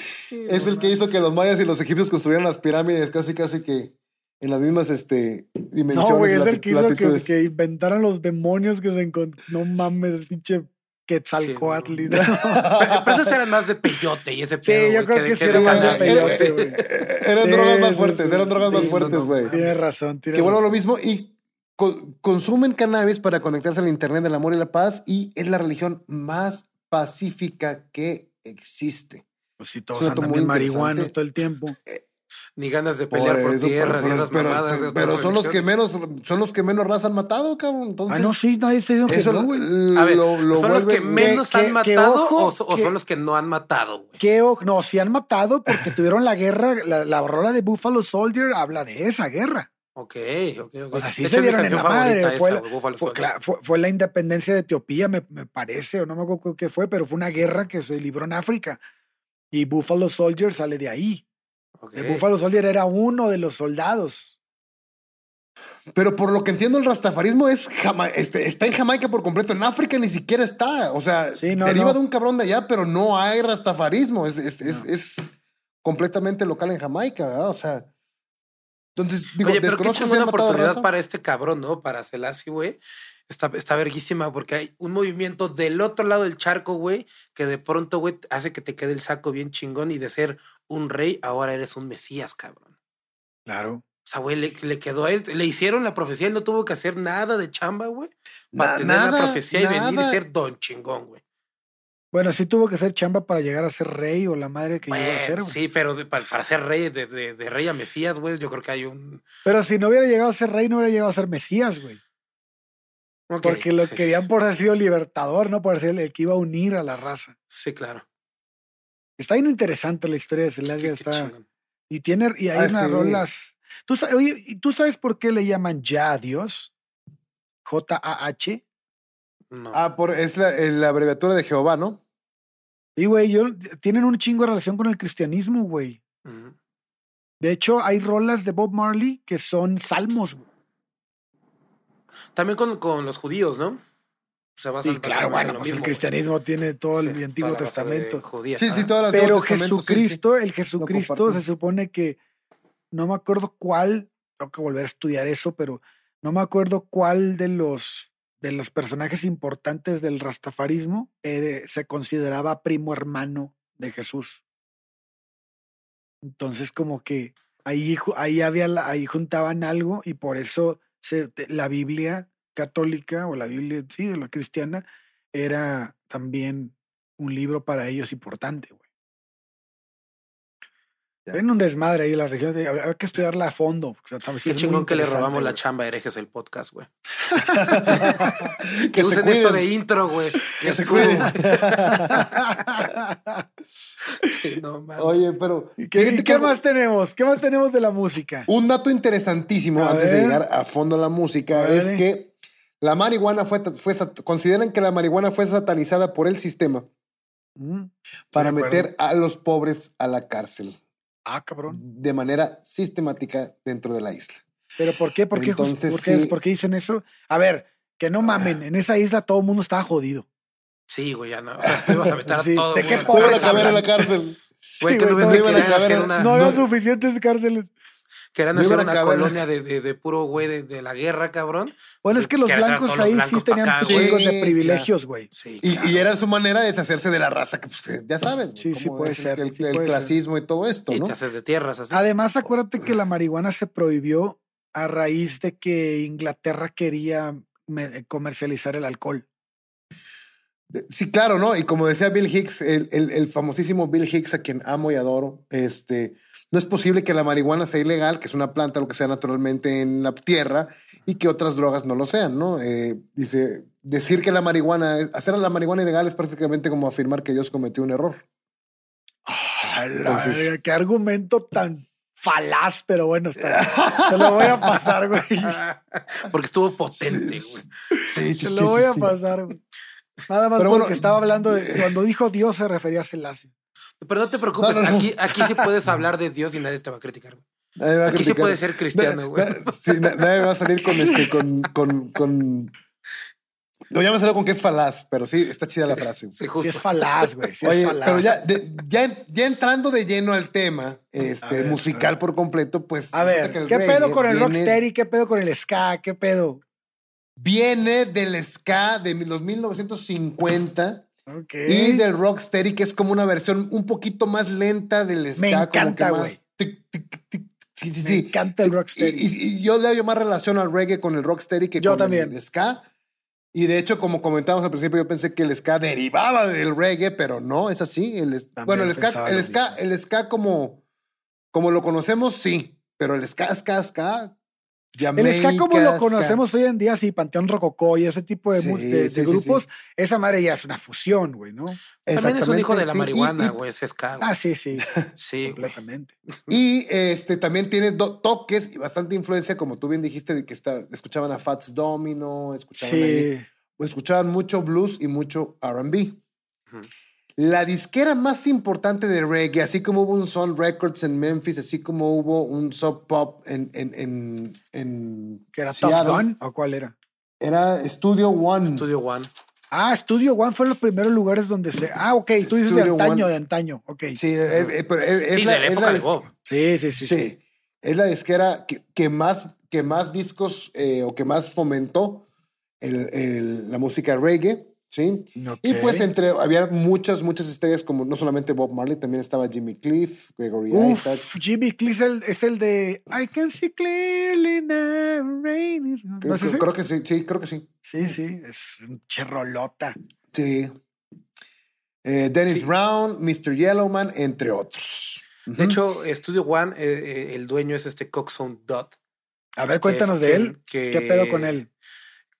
es el que hizo que los mayas y los egipcios construyeran las pirámides casi, casi que en las mismas este, dimensiones. No, güey, es el que hizo que, que, inventaran los demonios que se encontraron. No mames, pinche Quetzalcoatl. Sí, pero, esos eran más de peyote y ese pedo. Sí, yo creo que, sí eran más de peyote, güey. Eran drogas más fuertes, eran drogas más fuertes, güey. tienes razón, Que bueno, lo mismo. Y consumen cannabis para conectarse al internet del amor y la paz y es la religión más pacífica que existe. Pues si todos andan bien marihuanos todo el tiempo. Ni ganas de pelear por, tierra, ni esas pero, mamadas. Pero, son los que menos, son los que menos raza han matado, cabrón. Entonces, ah, no, sí, nadie se dijo que no, güey. A ver, ¿son los que menos han matado o, son los que no han matado, güey? no, sí han matado porque tuvieron la guerra, la, la rola de Buffalo Soldier habla de esa guerra. Ok, ok, ok. O sea, sí se dieron en la madre. fue, fue, la independencia de Etiopía, me, me, parece, o no me acuerdo qué fue, pero fue una guerra que se libró en África. Y Buffalo Soldier sale de ahí. El Buffalo Soldier era uno de los soldados. Pero por lo que entiendo, el rastafarismo es este, está en Jamaica por completo. En África ni siquiera está. O sea, deriva de un cabrón de allá, pero no hay rastafarismo. Es, es, completamente local en Jamaica, ¿verdad? O sea. Entonces, digo, Oye, pero qué una oportunidad para este cabrón, ¿no? Para Selassie, güey está, está verguísima porque hay un movimiento del otro lado del charco, güey, que de pronto, güey, hace que te quede el saco bien chingón y de ser un rey, ahora eres un mesías, cabrón. Claro. O sea, güey, le, quedó a él, le hicieron la profecía, él no tuvo que hacer nada de chamba, güey, para tener la profecía y venir y ser don chingón, güey. Bueno, sí tuvo que ser chamba para llegar a ser rey o la madre que llegó a ser, güey. Sí, pero para, ser rey, de, de, rey a Mesías, güey, yo creo que hay un. Pero si no hubiera llegado a ser rey, no hubiera llegado a ser Mesías, güey. Porque lo querían por haber sido libertador, no por ser el que iba a unir a la raza. Sí, claro. Está bien interesante la historia de Celestia. está. Y tiene, y hay unas rolas. ¿Tú, oye, ¿tú sabes por qué le llaman ya a Dios? J-A-H. No. Ah, por, es la, abreviatura de Jehová, ¿no? Sí, güey, tienen un chingo de relación con el cristianismo, güey. De hecho, hay rolas de Bob Marley que son salmos, güey. También con, con los judíos, ¿no? Se sí, claro, bueno, pues el cristianismo tiene todo el Antiguo Testamento. sí, sí, toda la Pero Jesucristo, el Jesucristo se supone que no me acuerdo cuál, tengo que volver a estudiar eso, pero no me acuerdo cuál de los de los personajes importantes del rastafarismo se consideraba primo hermano de Jesús. Entonces, como que ahí, ahí había ahí juntaban algo y por eso la Biblia católica o la Biblia, sí, de la cristiana, era también un libro para ellos importante, güey. Ven un desmadre ahí en la región. De, hay que estudiarla a fondo. Qué chingón que le robamos la chamba herejes el podcast, güey. que, usen esto de intro, güey. Que, se cuiden. Oye, pero. ¿Qué, más tenemos? ¿Qué más tenemos de la música? Un dato interesantísimo antes de llegar a fondo a la música es que La marihuana fue, fue consideran que la marihuana fue satanizada por el sistema mm, para meter a los pobres a la cárcel. Ah, cabrón. De manera sistemática dentro de la isla. ¿Pero por qué? ¿Por qué, ¿por qué, dicen eso? A ver, que no mamen, en esa isla todo el mundo estaba jodido. Sí, güey, ya no. O sea, te ibas a meter a sí, todo. ¿De qué a caber en la cárcel? Güey, que no, ves no, no había suficientes cárceles. Querían hacer una colonia de, de, de, puro güey de, de, la guerra, cabrón. Bueno, es que los blancos ahí sí tenían chingos de privilegios, güey. y, y, era su manera de deshacerse de la raza, que pues, ya sabes. Sí, sí puede ser. El, clasismo y todo esto, y ¿no? te haces de tierras así. Además, acuérdate que la marihuana se prohibió a raíz de que Inglaterra quería comercializar el alcohol. Sí, claro, ¿no? Y como decía Bill Hicks, el, el, el famosísimo Bill Hicks, a quien amo y adoro, este no es posible que la marihuana sea ilegal, que es una planta, lo que sea naturalmente en la tierra, y que otras drogas no lo sean, ¿no? Eh, dice, decir que la marihuana, hacer la marihuana ilegal es prácticamente como afirmar que Dios cometió un error. qué argumento tan falaz, pero bueno, está, te lo voy a pasar, güey. Porque estuvo potente, güey. Sí, te lo voy a pasar, güey. Nada más porque estaba hablando de cuando dijo Dios se refería a Selassie. Pero no te preocupes, Aquí, aquí sí puedes hablar de Dios y nadie te va a criticar. aquí sí puedes ser cristiano, güey. Sí, nadie va a salir con este, con, con, con... No, ya me salió con que es falaz, pero sí, está chida la frase. Sí, es falaz, güey. Sí es falaz. Pero ya, ya, ya, entrando de lleno al tema este, musical por completo, pues. A ver, ¿qué pedo con el rocksteady? ¿Qué pedo con el ska? ¿Qué pedo? Viene del ska de los 1950 y del Rocksteady, que es como una versión un poquito más lenta del ska. Me encanta, güey. Sí, sí, Me encanta el Rocksteady. Y, yo le doy más relación al reggae con el Rocksteady que con el ska. Y de hecho, como comentábamos al principio, yo pensé que el ska derivaba del reggae, pero no, es así. El, bueno, el ska, el ska, el ska, como, como lo conocemos, sí. Pero el ska, ska, ska, el ska como lo conocemos hoy en día, sí, Panteón Rococó y ese tipo de, grupos, esa madre ya es una fusión, güey, ¿no? También es un hijo de la marihuana, güey, ese ska. Ah, sí, sí, sí, completamente. Y este también tiene toques y bastante influencia, como tú bien dijiste, de que está, escuchaban a Fats Domino, escuchaban, escuchaban mucho blues y mucho R&B. La disquera más importante de reggae, así como hubo un Sun Records en Memphis, así como hubo un Sub Pop en. en, en, en ¿Que era Tough Gun o cuál era? Era Studio One. Studio One. Ah, Studio One fue los primeros lugares donde se. Ah, ok, tú dices de antaño, de antaño. Ok. Sí, es, la, Sí, sí, sí, sí, Es la disquera que, más, que más discos eh, o que más fomentó el, la música reggae. ¿Sí? Y pues entre, había muchas, muchas estrellas como no solamente Bob Marley, también estaba Jimmy Cliff, Gregory Uf, Isaac. Jimmy Cliff es el, de I can see clearly now rain is... Creo, creo, que sí, sí, creo que sí. Sí, sí, es un cherrolota. Sí. Eh, Dennis Brown, Mr. Yellowman, entre otros. De hecho, Studio One, eh, eh, el dueño es este Coxon Dodd. A ver, cuéntanos de él. ¿Qué pedo con él?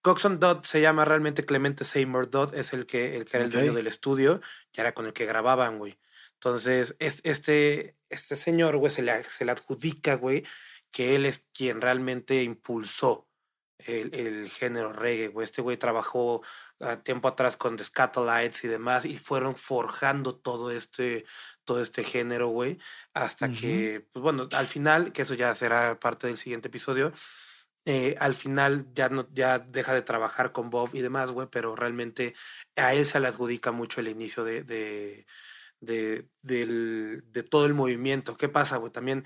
Coxon Dodd se llama realmente Clemente Seymour Dodd, es el que, el que era el dueño del estudio, y era con el que grababan, güey. Entonces, este, este señor, güey, se le, se le adjudica, güey, que él es quien realmente impulsó el, el género reggae, güey. Este güey trabajó uh, tiempo atrás con The Scatolites y demás, y fueron forjando todo este, todo este género, güey, hasta que, pues bueno, al final, que eso ya será parte del siguiente episodio, eh, al final ya no ya deja de trabajar con Bob y demás, güey, pero realmente a él se le adjudica mucho el inicio de, de, de, de todo el movimiento. ¿Qué pasa, güey? También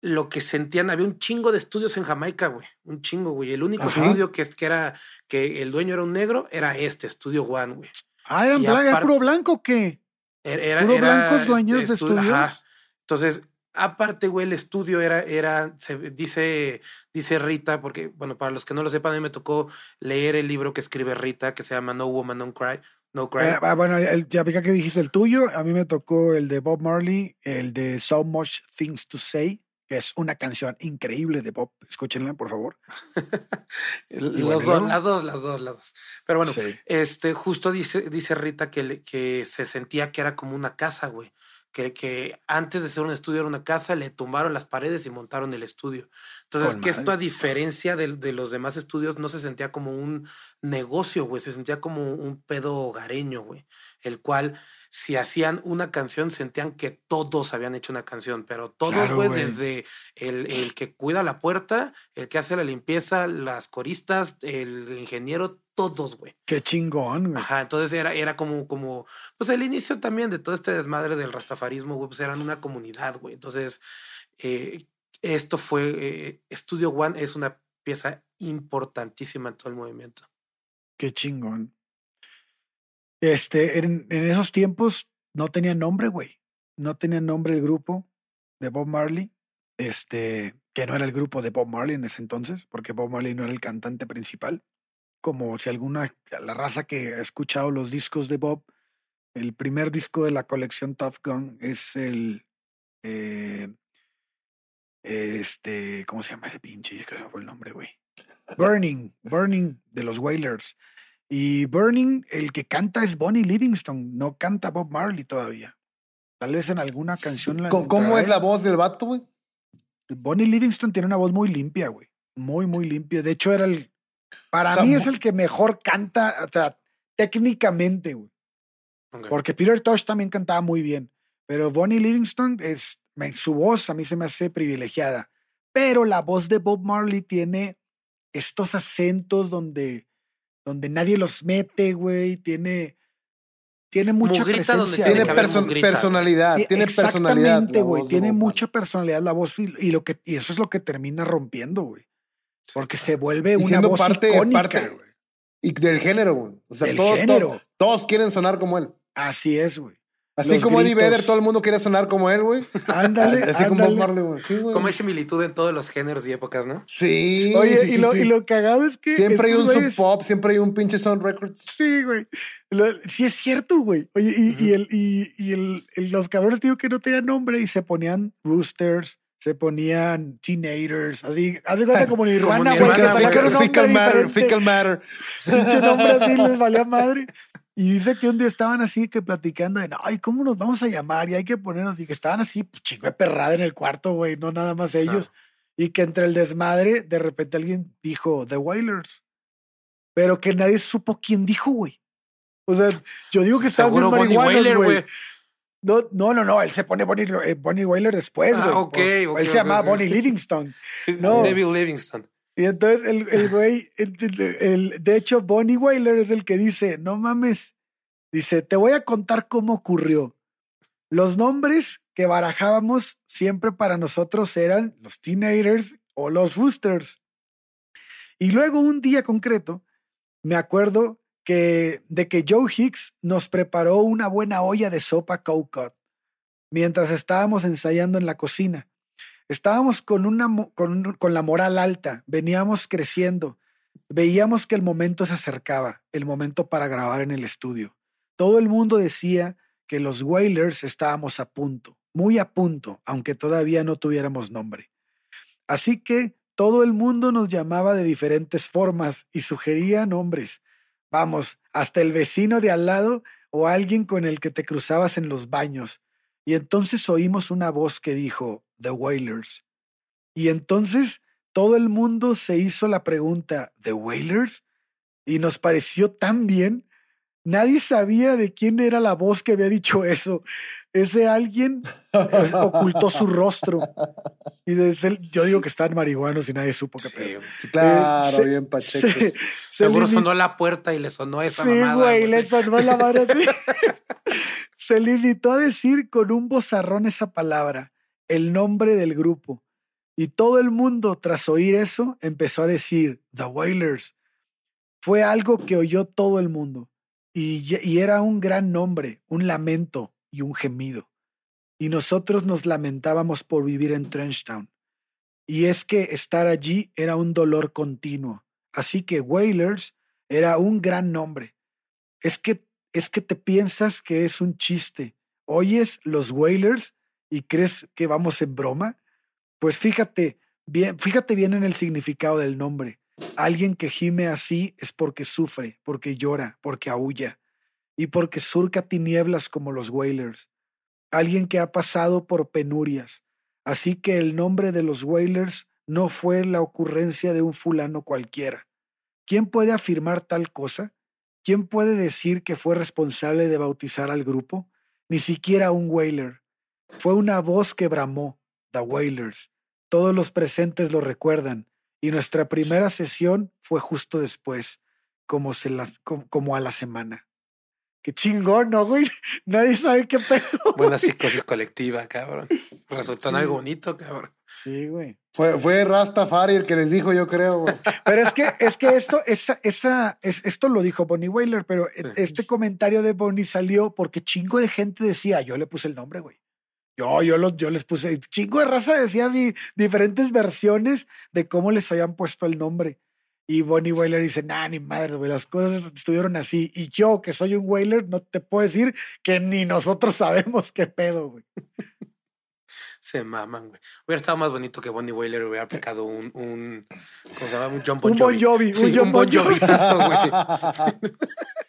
lo que sentían, había un chingo de estudios en Jamaica, güey, un chingo, güey. El único estudio que, que era, que el dueño era un negro, era este, Estudio One, güey. Ah, ¿era, ¿era puro blanco o qué? Era, ¿Puro blancos dueños de estudios? Entonces, Aparte, güey, el estudio era, era, se dice, dice Rita, porque, bueno, para los que no lo sepan, a mí me tocó leer el libro que escribe Rita, que se llama No Woman, No Cry. No Cry. Eh, ah, bueno, ya vi que dijiste el tuyo, a mí me tocó el de Bob Marley, el de So Much Things to Say, que es una canción increíble de Bob. Escúchenla, por favor. los dos, las dos, las dos, las dos. Pero bueno, este, justo dice, dice Rita que, que se sentía que era como una casa, güey que, que, antes de ser un estudio era una casa, le tumbaron las paredes y montaron el estudio. Entonces, que esto a diferencia de, de, los demás estudios no se sentía como un negocio, güey, se sentía como un pedo hogareño, güey, el cual si hacían una canción sentían que todos habían hecho una canción, pero todos, güey, desde el, el, que cuida la puerta, el que hace la limpieza, las coristas, el ingeniero, todos, güey. Qué chingón, güey. Ajá, entonces era, era como, como, pues el inicio también de todo este desmadre del rastafarismo, güey, pues eran una comunidad, güey. Entonces, eh, esto fue, eh, Studio One es una pieza importantísima en todo el movimiento. Qué chingón. Este, en, esos tiempos no tenía nombre, güey. No tenía nombre el grupo de Bob Marley. Este, que no era el grupo de Bob Marley en ese entonces, porque Bob Marley no era el cantante principal. Como si alguna, la raza que ha escuchado los discos de Bob, el primer disco de la colección Tough Gun es el, eh, este, ¿cómo se llama ese pinche disco? Se fue el nombre, güey. Burning, Burning de los Wailers. Y Burning, el que canta es Bonnie Livingston, no canta Bob Marley todavía. Tal vez en alguna canción la ¿Cómo, es la voz del vato, güey? Bonnie Livingston tiene una voz muy limpia, güey. Muy, muy limpia. De hecho, era el. Para mí es el que mejor canta, o sea, técnicamente, güey. Porque Peter Tosh también cantaba muy bien. Pero Bonnie Livingston, es, su voz a mí se me hace privilegiada. Pero la voz de Bob Marley tiene estos acentos donde donde nadie los mete, güey, tiene tiene mucha presencia. Tiene personalidad, tiene personalidad. Exactamente, güey, tiene mucha personalidad la voz y, lo que y eso es lo que termina rompiendo, güey. Porque se vuelve una voz parte, icónica, güey. Y del género, güey. O sea, género. todos quieren sonar como él. Así es, güey. Así como Eddie Vedder, todo el mundo quiere sonar como él, güey. Ándale. Así como Marley, güey. como hay similitud en todos los géneros y épocas, ¿no? Sí. Oye, y, lo, y, lo, cagado es que. Siempre hay un sub pop, siempre hay un pinche Sound Records. Sí, güey. sí, es cierto, güey. Oye, y, el, y, el, los cabrones, digo que no tenían nombre y se ponían Roosters se ponían teenagers, así, haz de cuenta como Nirvana, güey. Fickle Matter, Fickle Matter. Pinche nombre así les valía madre. Y dice que un día estaban así que platicando de, ay, ¿cómo nos vamos a llamar? Y hay que ponernos, y que estaban así, pues, chingo de perrada en el cuarto, güey, no nada más ellos. Y que entre el desmadre, de repente alguien dijo, The Wailers. Pero que nadie supo quién dijo, güey. O sea, yo digo que estaban bien marihuanos, güey. No, no, no, no, él se pone Bonnie, eh, Bonnie después, ah, güey. él se llama Bonnie Livingston. Sí, no. David Livingston. Y entonces el, el güey, el, de hecho, Bonnie Wailer es el que dice, no mames, dice, te voy a contar cómo ocurrió. Los nombres que barajábamos siempre para nosotros eran los teenagers o los roosters. Y luego un día concreto, me acuerdo de que Joe Hicks nos preparó una buena olla de sopa cow mientras estábamos ensayando en la cocina. Estábamos con, una, con la moral alta, veníamos creciendo, veíamos que el momento se acercaba, el momento para grabar en el estudio. Todo el mundo decía que los Whalers estábamos a punto, muy a punto, aunque todavía no tuviéramos nombre. Así que todo el mundo nos llamaba de diferentes formas y sugería nombres. Vamos, hasta el vecino de al lado o alguien con el que te cruzabas en los baños. Y entonces oímos una voz que dijo, The Whalers. Y entonces todo el mundo se hizo la pregunta, ¿The Whalers? Y nos pareció tan bien. Nadie sabía de quién era la voz que había dicho eso. Ese alguien pues, ocultó su rostro. Y yo digo que estaban marihuanos y nadie supo qué pedo. claro, bien pacheco. Seguro sonó la puerta y le sonó esa sí, güey, le sonó la madre se limitó a decir con un bozarrón esa palabra el nombre del grupo. Y todo el mundo, tras oír eso, empezó a decir, The Wailers. Fue algo que oyó todo el mundo. Y, y era un gran nombre, un lamento y un gemido. Y nosotros nos lamentábamos por vivir en Trenchtown. Y es que estar allí era un dolor continuo. Así que Wailers era un gran nombre. Es que es que te piensas que es un chiste. Oyes los Wailers y crees que vamos en broma? Pues fíjate bien, fíjate bien en el significado del nombre. Alguien que gime así es porque sufre, porque llora, porque aúlla y porque surca tinieblas como los Whalers. alguien que ha pasado por penurias. Así que el nombre de los Whalers no fue la ocurrencia de un fulano cualquiera. ¿Quién puede afirmar tal cosa? ¿Quién puede decir que fue responsable de bautizar al grupo? Ni siquiera un Whaler. Fue una voz que bramó, The Whalers. Todos los presentes lo recuerdan, y nuestra primera sesión fue justo después, como, se como a la semana. Qué chingón, ¿no, güey? Nadie sabe qué pedo. Buena psicosis colectiva, cabrón. Resultó algo bonito, cabrón. Sí, güey. Fue, fue Rastafari el que les dijo, yo creo. Güey. Pero es que, es que esto, esa, esa, es, esto lo dijo Bonnie Whaler, pero este comentario de Bonnie salió porque chingo de gente decía, yo le puse el nombre, güey. Yo, yo, lo, yo les puse, chingo de raza decía diferentes versiones de cómo les habían puesto el nombre. Y Bonnie Whaler dice, nah, ni madre, güey, las cosas estuvieron así. Y yo, que soy un Whaler, no te puedo decir que ni nosotros sabemos qué pedo, güey. Se maman, güey. Hubiera estado más bonito que Bonnie Whaler hubiera aplicado un, un ¿cómo se llama? Un John Bon Jovi. Un Bon Jovi, un John Bon Jovi.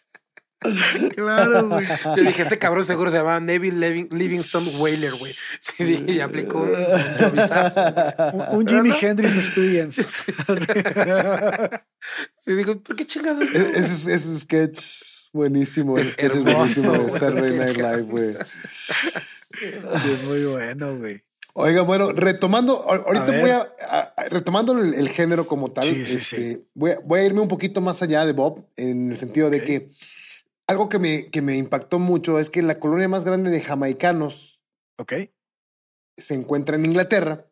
Claro, güey. Yo dije, este cabrón seguro se llamaba Neville Livingstone Whaler, güey. Sí, y aplicó un, un, un Jimi Hendrix Experience. Sí, digo, ¿por qué chingados? Ese, ese sketch buenísimo. Ese sketch es buenísimo de Saturday Night Live, güey. Sí, es muy bueno, güey. Oiga, bueno, retomando, ahorita voy a, retomando el, género como tal, sí, sí, este, Voy, a, voy, a, irme un poquito más allá de Bob, en el sentido de que algo que me, que me impactó mucho es que la colonia más grande de jamaicanos okay. se encuentra en Inglaterra.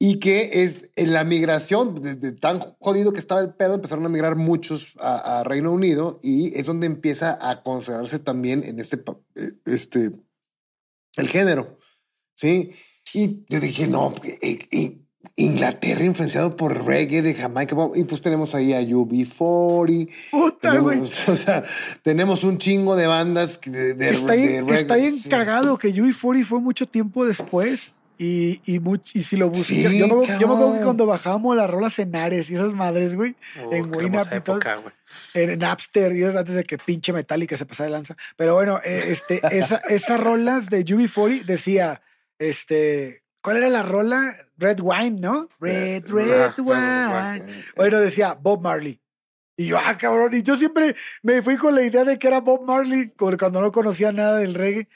Y que es en la migración, de, tan jodido que estaba el pedo, empezaron a migrar muchos a, Reino Unido y es donde empieza a considerarse también en este, eh, este, el género. Sí. Y yo dije, no, eh, eh, Inglaterra influenciado por reggae de Jamaica. Y pues tenemos ahí a UB40. Puta, güey. O sea, tenemos un chingo de bandas de, de, está bien, Está bien cagado que UB40 fue mucho tiempo después. Y, y, y si lo buscas, yo, me, yo, me, acuerdo que cuando bajábamos las rolas en Ares y esas madres, güey, uh, en Winamp y todo, en Napster y antes de que pinche Metallica se pasara de lanza. Pero bueno, eh, este, esa, esas rolas de UB40 decía, este, ¿cuál era la rola? Red Wine, ¿no? Red, Red Wine. Bueno, decía Bob Marley. Y yo, ah, cabrón. Y yo siempre me fui con la idea de que era Bob Marley cuando no conocía nada del reggae.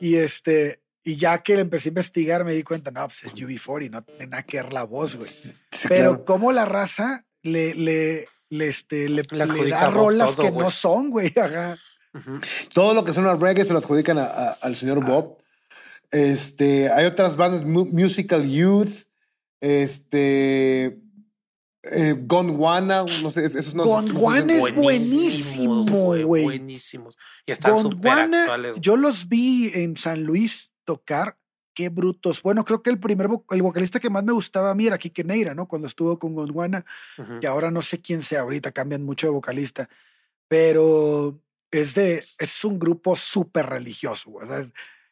Y este, y ya que empecé a investigar, me di cuenta, no, pues es UB40, no tiene nada que ver la voz, güey. Pero como la raza le, le, le, este, le, da rolas que no son, güey. Ajá. Todo lo que son las reggae se lo adjudican al señor ah. Bob. Este, hay otras bandas, Musical Youth, este, eh, Gondwana, no sé, esos no Gondwana es buenísimo, güey. Buenísimos. Y están Gondwana, actuales. Yo los vi en San Luis tocar. Qué brutos. Bueno, creo que el primer el vocalista que más me gustaba a mí era Kike Neira, ¿no? Cuando estuvo con Gondwana, que ahora no sé quién sea ahorita, cambian mucho de vocalista, pero es de, es un grupo súper religioso. O sea,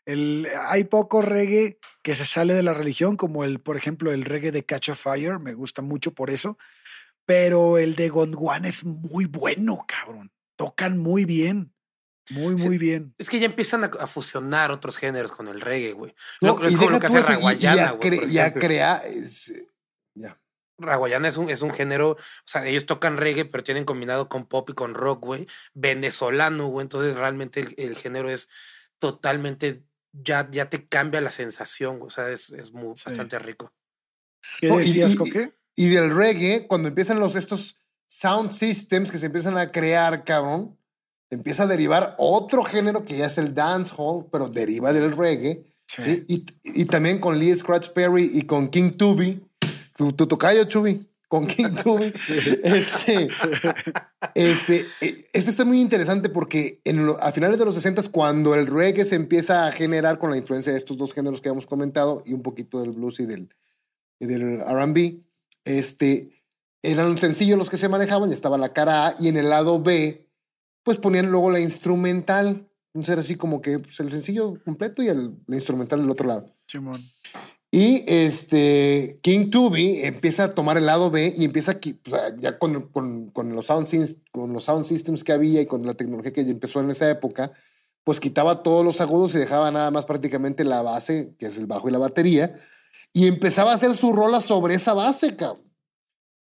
hay poco reggae que se sale de la religión, como el, por ejemplo, el reggae de Catch a Fire, me gusta mucho por eso. Pero el de Gondwana es muy bueno, cabrón. Tocan muy bien. Muy, muy bien. Es que ya empiezan a, fusionar otros géneros con el reggae, güey. No, es como lo que hace Raguayana, güey. Ya crea. ya. Raguayana es un, es un género, o sea, ellos tocan reggae, pero tienen combinado con pop y con rock, güey. Venezolano, güey. Entonces, realmente el, el género es totalmente ya, ya te cambia la sensación, o sea, es, es muy, bastante rico. ¿Qué decías, Coque? Y, del reggae, cuando empiezan los, estos sound systems que se empiezan a crear, cabrón, empieza a derivar otro género que ya es el dancehall, pero deriva del reggae. Sí. Y, y, también con Lee Scratch Perry y con King Tubi. Tu, tu tocayo, Chubi con King Tubby. este, este, e, esto está muy interesante porque en a finales de los 60 cuando el reggae se empieza a generar con la influencia de estos dos géneros que hemos comentado y un poquito del blues y del, del R&B, este, eran sencillos los que se manejaban, estaba la cara A y en el lado B, pues ponían luego la instrumental, entonces era así como que pues, el sencillo completo y el, la instrumental del otro lado. Simón. Y este King Tubi empieza a tomar el lado B y empieza ya con, con, con, los sound, con los sound systems que había y con la tecnología que empezó en esa época, pues quitaba todos los agudos y dejaba nada más prácticamente la base, que es el bajo y la batería, y empezaba a hacer su rola sobre esa base, cabrón.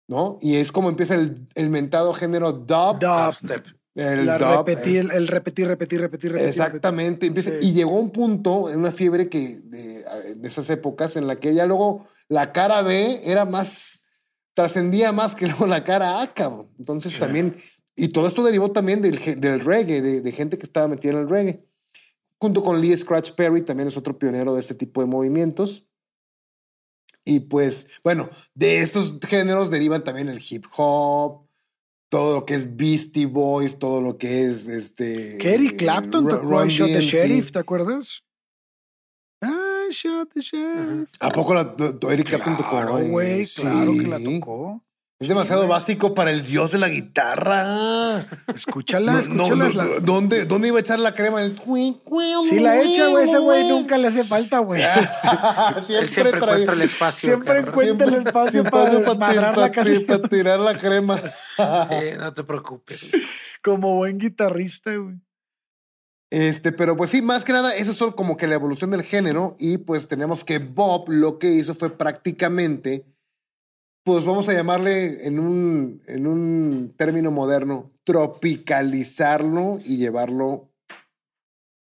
¿No? Y es como empieza el, el mentado género dub. Dubstep. El, repetir, el, repetir, repetir, repetir, Exactamente. Y llegó un punto, en una fiebre que de, esas épocas, en la que ya luego la cara B era más, trascendía más que luego la cara A, cabrón. Entonces también, y todo esto derivó también del, del reggae, de, de, gente que estaba metida en el reggae. Junto con Lee Scratch Perry, también es otro pionero de este tipo de movimientos. Y pues, bueno, de estos géneros derivan también el hip hop, todo lo que es Beastie Boys, todo lo que es este. Que Eric Clapton tocó Shot the Sheriff, ¿te acuerdas? I shot the sheriff. ¿A poco la, Eric Clapton tocó? Claro, güey, claro que la tocó. Es demasiado básico para el dios de la guitarra. Escúchala, escúchala. ¿dónde, ¿Dónde iba a echar la crema? Si la echa, güey, ese güey nunca le hace falta, güey. siempre, siempre encuentra el espacio. Siempre encuentra el espacio para desmadrar la Para tirar la crema. sí, no te preocupes. Como buen guitarrista, güey. Este, pero pues sí, más que nada, eso es como que la evolución del género. Y pues tenemos que Bob lo que hizo fue prácticamente pues vamos a llamarle en un, en un término moderno, tropicalizarlo y llevarlo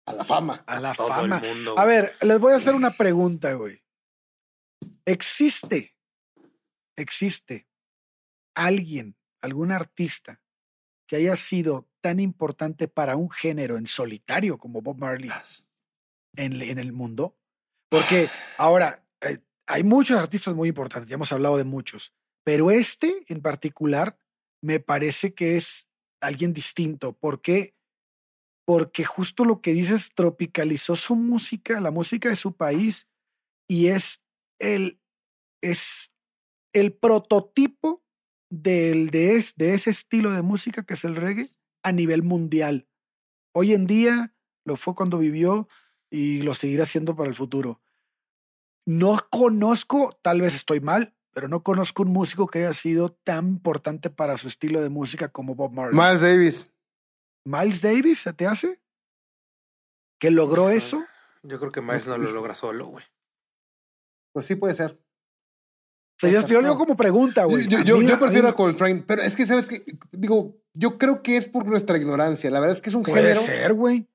a la fama. A la fama. A ver, les voy a hacer una pregunta, güey. ¿Existe, existe alguien, algún artista que haya sido tan importante para un género en solitario como Bob Marley en, en el mundo? Porque ahora, hay muchos artistas muy importantes, ya hemos hablado de muchos, pero este en particular me parece que es alguien distinto. ¿Por qué? Porque justo lo que dices, tropicalizó su música, la música de su país, y es el, es el prototipo del, de, de ese estilo de música que es el reggae a nivel mundial. Hoy en día lo fue cuando vivió y lo seguirá haciendo para el futuro. No conozco, tal vez estoy mal, pero no conozco un músico que haya sido tan importante para su estilo de música como Bob Marley. Miles Davis. Miles Davis, ¿se te hace? ¿Que logró eso? Yo creo que Miles no lo logra solo, güey. Pues sí puede ser. O sea, yo, lo digo como pregunta, güey. Yo, prefiero a, Coltrane, pero es que, ¿sabes qué? Digo, yo creo que es por nuestra ignorancia. La verdad es que es un puede género. ser, güey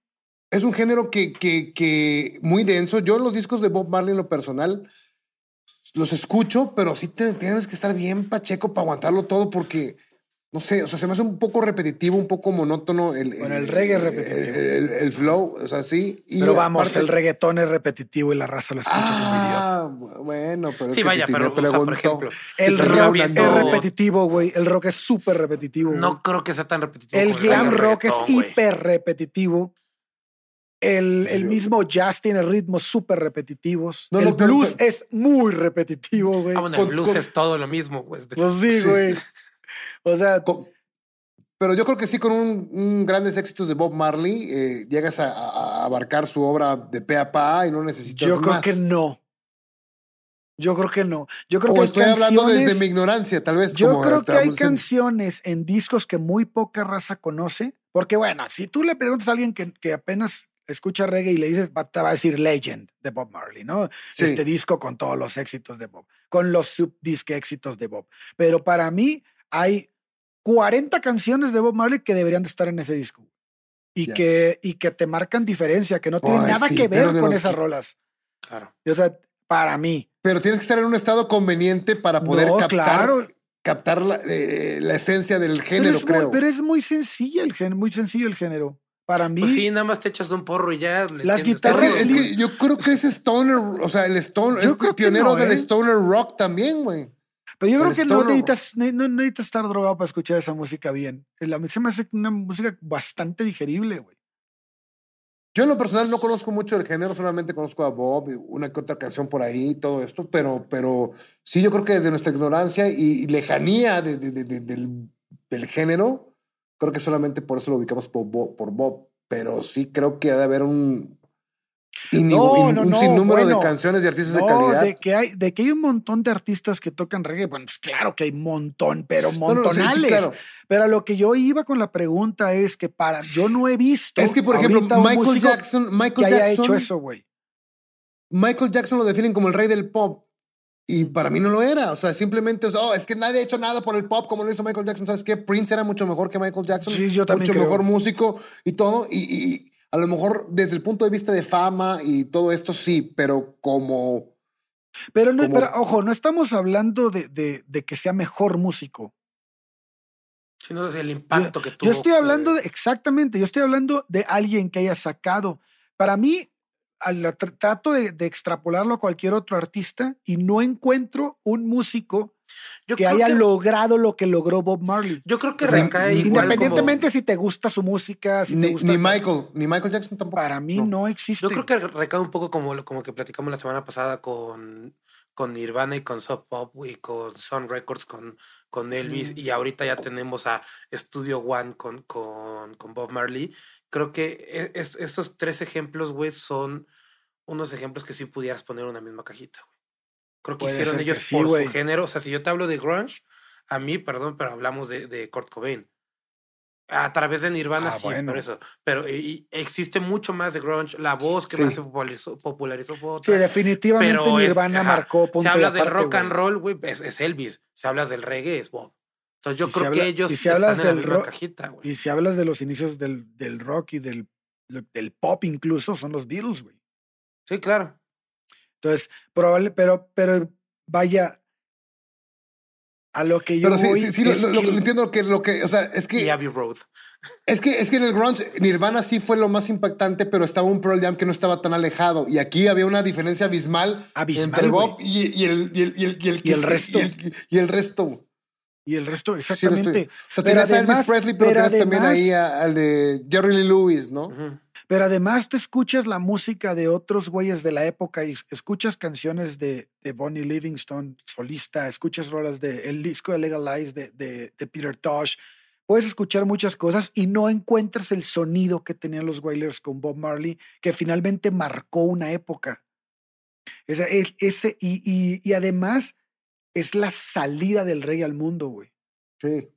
es un género que, que, que muy denso. Yo los discos de Bob Marley en lo personal los escucho, pero sí tienes que estar bien pacheco para aguantarlo todo porque, no sé, o sea, se me hace un poco repetitivo, un poco monótono el, bueno, el, reggae repetitivo. El, flow, o sea, sí. pero vamos, el reggaetón es repetitivo y la raza lo escucha ah, bueno, pero sí, vaya, pero, por ejemplo, el rock es repetitivo, güey. El rock es súper repetitivo. No creo que sea tan repetitivo. El glam rock es hiper repetitivo. El, el mismo jazz tiene ritmos súper repetitivos. el blues es muy repetitivo, güey. Ah, bueno, el blues es todo lo mismo, güey. Pues sí, güey. O sea. pero yo creo que sí, con un, grandes éxitos de Bob Marley, eh, llegas a, abarcar su obra de pe a pa y no necesitas Yo creo que no. Yo creo que no. Yo creo que estoy hablando de, mi ignorancia, tal vez. Yo creo que hay canciones en discos que muy poca raza conoce. Porque, bueno, si tú le preguntas a alguien que, que apenas escucha reggae y le dices, te va a decir Legend de Bob Marley, ¿no? Este disco con todos los éxitos de Bob, con los subdisque éxitos de Bob. Pero para mí hay 40 canciones de Bob Marley que deberían de estar en ese disco. Y, que, y que te marcan diferencia, que no tienen nada que ver con esas rolas. Claro. O sea, para mí. Pero tienes que estar en un estado conveniente para poder captar, captar la, eh, la, esencia del género, creo. pero es muy sencilla el género, muy sencillo el género. Para mí. Pues sí, nada más te echas un porro y ya. las guitarras. Es que yo creo que es Stoner, o sea, el Stoner, yo es pionero del ¿eh? Stoner Rock también, güey. Pero yo creo que no necesitas, no necesitas estar drogado para escuchar esa música bien. A mí se me hace una música bastante digerible, güey. Yo en lo personal no conozco mucho el género, solamente conozco a Bob, una que otra canción por ahí, todo esto, pero, pero sí yo creo que desde nuestra ignorancia y lejanía del, del género, Creo que solamente por eso lo ubicamos por Bob, pero sí creo que ha de haber un, no, no, un sinnúmero de canciones y artistas de calidad. De que, hay, de que hay un montón de artistas que tocan reggae. Bueno, pues claro que hay un montón, pero montonales. Pero a lo que yo iba con la pregunta es que para yo no he visto. Es que, por ejemplo, Michael Jackson, Michael que haya hecho eso, güey. Michael Jackson lo definen como el rey del pop. Y para mí no lo era. O sea, simplemente, oh, es que nadie ha hecho nada por el pop como lo hizo Michael Jackson. ¿Sabes qué? Prince era mucho mejor que Michael Jackson. Sí, yo también. Mucho mejor músico y todo. y, a lo mejor desde el punto de vista de fama y todo esto sí, pero como... Pero, no, pero ojo, no estamos hablando de, de, que sea mejor músico. Sino del impacto que tuvo. Yo estoy hablando de, exactamente, yo estoy hablando de alguien que haya sacado. Para mí, al, trato de, de extrapolarlo a cualquier otro artista y no encuentro un músico que haya logrado lo que logró Bob Marley. Yo creo que recae Independientemente si te gusta su música, si ni, te gusta ni Michael, ni Michael Jackson tampoco. Para mí no, existe. Yo creo que recae un poco como, como que platicamos la semana pasada con, con Nirvana y con Soft Pop y con Sun Records, con, con Elvis, y ahorita ya tenemos a Studio One con, con, con Bob Marley. Creo que e, estos tres ejemplos, güey, son unos ejemplos que sí pudieras poner en una misma cajita, güey. Creo que hicieron ellos por su género. O sea, si yo te hablo de grunge, a mí, perdón, pero hablamos de, de Kurt Cobain. A través de Nirvana, ah, sí, por eso. Pero existe mucho más de grunge. La voz que más se popularizó, popularizó fue otra. Sí, definitivamente Nirvana marcó punto Si hablas del rock and roll, güey, es, Elvis. Si hablas del reggae, es Bob. Entonces yo creo que ellos y si hablas del rock, cajita, güey. Y si hablas de los inicios del, del rock y del, del pop incluso, son los Beatles, güey. Sí, claro. Entonces, probable, pero, pero vaya, a lo que yo Pero sí, sí, lo, entiendo que lo que, o sea, es que... Y Abbey Road. Es que, es que en el grunge, Nirvana sí fue lo más impactante, pero estaba un Pearl Jam que no estaba tan alejado. Y aquí había una diferencia abismal, entre Bob y, el, y, el, y, el, y el, resto. Y el, resto. Y el resto, exactamente. o sea, pero a Elvis Presley, pero, también ahí al de Jerry Lee Lewis, ¿no? Pero además tú escuchas la música de otros güeyes de la época y escuchas canciones de, de Bonnie Livingston, solista, escuchas rolas de el disco de Legalize de, de, de, Peter Tosh. Puedes escuchar muchas cosas y no encuentras el sonido que tenían los Wailers con Bob Marley, que finalmente marcó una época. Ese, ese y, y, y además es la salida del rey al mundo, güey.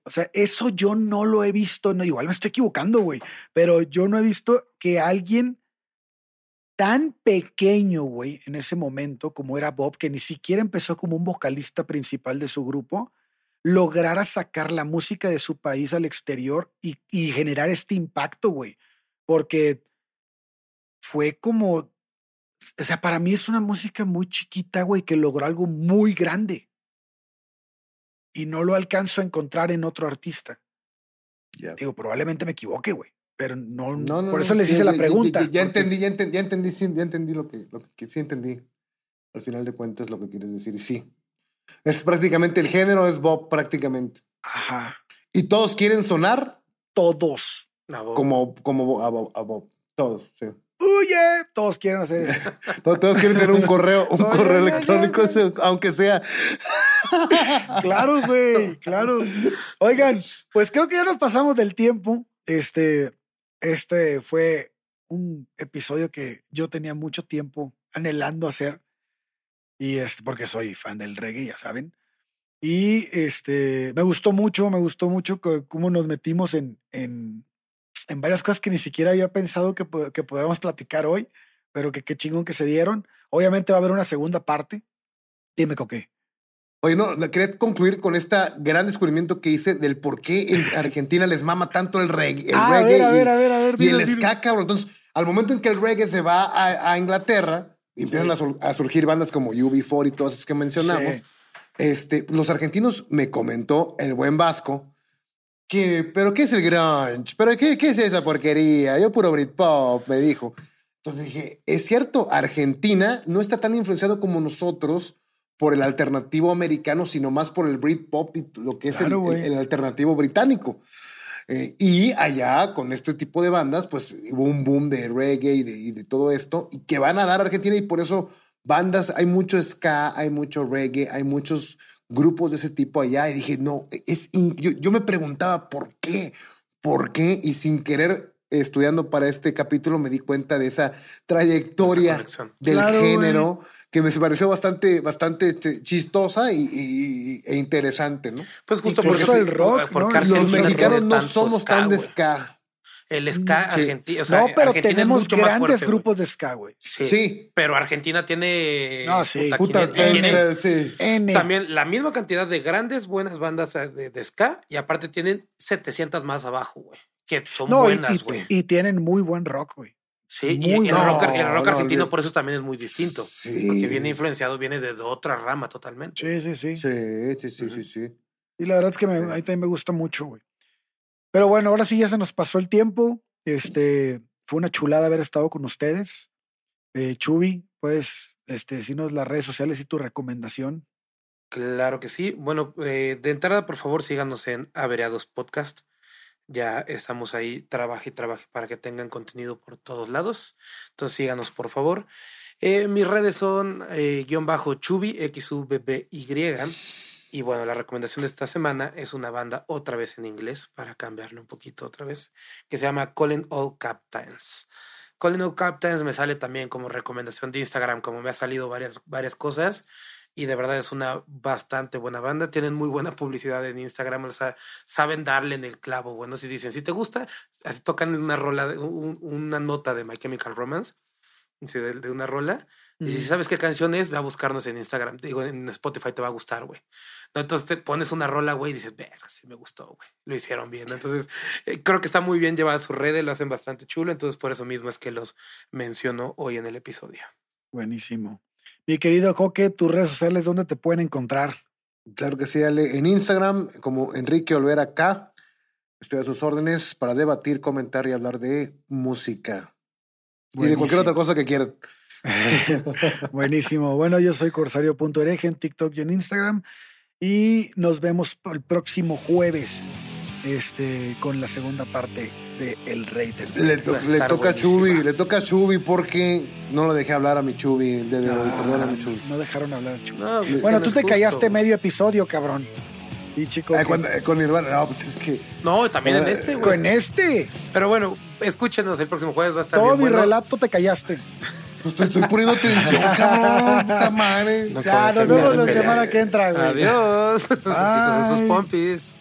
O sea, eso yo no lo he visto, no, igual me estoy equivocando, güey, pero yo no he visto que alguien tan pequeño, güey, en ese momento, como era Bob, que ni siquiera empezó como un vocalista principal de su grupo, lograra sacar la música de su país al exterior y, y generar este impacto, güey. Porque fue como, o sea, para mí es una música muy chiquita, güey, que logró algo muy grande y no lo alcanzo a encontrar en otro artista. Digo, probablemente me equivoque, güey. Pero no, no, por eso les hice la pregunta. Ya, entendí, ya entendí, ya entendí, sí, ya entendí lo que, lo que sí entendí. Al final de cuentas, lo que quieres decir. Y sí. Es prácticamente el género, es Bob, prácticamente. Ajá. Y todos quieren sonar. Todos. Como, como a Bob, Todos, sí. ¡Uye! Todos quieren hacer eso. todos, quieren tener un correo, un correo electrónico, aunque sea. claro, güey, claro. Oigan, pues creo que ya nos pasamos del tiempo. Este, este fue un episodio que yo tenía mucho tiempo anhelando hacer. Y es porque soy fan del reggae, ya saben. Y este, me gustó mucho, me gustó mucho cómo nos metimos en, en, en varias cosas que ni siquiera había pensado que, que podíamos platicar hoy, pero que qué chingón que se dieron. Obviamente va a haber una segunda parte. Dime, Coque. Oye, no, quería concluir con este gran descubrimiento que hice del por qué en Argentina les mama tanto el reggae. El ah, a ver, a ver, a ver, a ver. y el ska, cabrón. Entonces, al momento en que el reggae se va a, Inglaterra, y empiezan a, surgir bandas como UB4 y todas esas que mencionamos, este, los argentinos me comentó el buen Vasco que, pero ¿qué es el grunge? ¿Pero qué, qué es esa porquería? Yo puro Britpop, me dijo. Entonces dije, es cierto, Argentina no está tan influenciado como nosotros por el alternativo americano, sino más por el Britpop y lo que es el, alternativo británico. Eh, y allá, con este tipo de bandas, pues hubo un boom de reggae y de, todo esto, y que van a dar a Argentina, y por eso bandas, hay mucho ska, hay mucho reggae, hay muchos grupos de ese tipo allá, y dije, no, es yo, yo me preguntaba, ¿por qué? ¿Por qué? Y sin querer estudiando para este capítulo me di cuenta de esa trayectoria del género que me pareció bastante, bastante este, chistosa y, e interesante, ¿no? Pues justo por eso el rock, los mexicanos no somos tan de ska. El ska argentino. no, pero tenemos grandes grupos de ska, güey. Sí, Pero Argentina tiene. No, sí. También la misma cantidad de grandes, buenas bandas de, de ska y aparte tienen 700 más abajo, güey que son buenas, güey. Y, tienen muy buen rock, güey. Sí, y el, rock, argentino por eso también es muy distinto. Porque viene influenciado, viene de otra rama totalmente. Sí, sí, sí. Sí, sí, sí, sí, Y la verdad es que me, ahí también me gusta mucho, güey. Pero bueno, ahora sí ya se nos pasó el tiempo. Este, fue una chulada haber estado con ustedes. Eh, Chubi, puedes este, decirnos las redes sociales y tu recomendación. Claro que sí. Bueno, eh, de entrada, por favor, síganos en Avereados Podcast. Ya estamos ahí, trabaje y trabaje para que tengan contenido por todos lados. Entonces síganos, por favor. Eh, mis redes son eh, guion bajo Chubi, x u b b y bueno, la recomendación de esta semana es una banda otra vez en inglés, para cambiarle un poquito otra vez, que se llama Calling All Captains. Calling All Captains me sale también como recomendación de Instagram, como me ha salido varias, varias cosas y de verdad es una bastante buena banda. Tienen muy buena publicidad en Instagram, o sea, saben darle en el clavo. Bueno, si dicen, si te gusta, así tocan una rola, una nota de My Chemical Romance, de, una rola. Y si sabes qué canción es, ve a buscarnos en Instagram. Digo, en Spotify te va a gustar, güey. Entonces te pones una rola, güey, y dices, verga, sí me gustó, güey. Lo hicieron bien. Entonces, eh, creo que está muy bien llevada su redes, lo hacen bastante chulo. Entonces, por eso mismo es que los menciono hoy en el episodio. Buenísimo. Mi querido Coque, tus redes sociales, ¿dónde te pueden encontrar? Claro que sí, Ale. En Instagram, como Enrique Olvera K. Estoy a sus órdenes para debatir, comentar y hablar de música. Y de cualquier otra cosa que quieran. Buenísimo. Bueno, yo soy corsario.ereje en TikTok y en Instagram. Y nos vemos el próximo jueves este, con la segunda parte de El Rey del Le, le toca a Chubi, le toca a Chubi porque no lo dejé hablar a mi Chubi el día de hoy. Ah, a mi Chubi. No dejaron hablar a Chubi. Pues bueno, tú te callaste medio episodio, cabrón. Y chico. Eh, eh, con Nirvana, no, pues es que. No, también en este, güey. Con este. Pero bueno, escúchenos el próximo jueves, va a estar Todo mi relato te callaste. Pues te estoy poniendo atención, cabrón. Puta madre. No, ya, nos vemos la semana que entra, güey. Adiós. Besitos en sus pompis.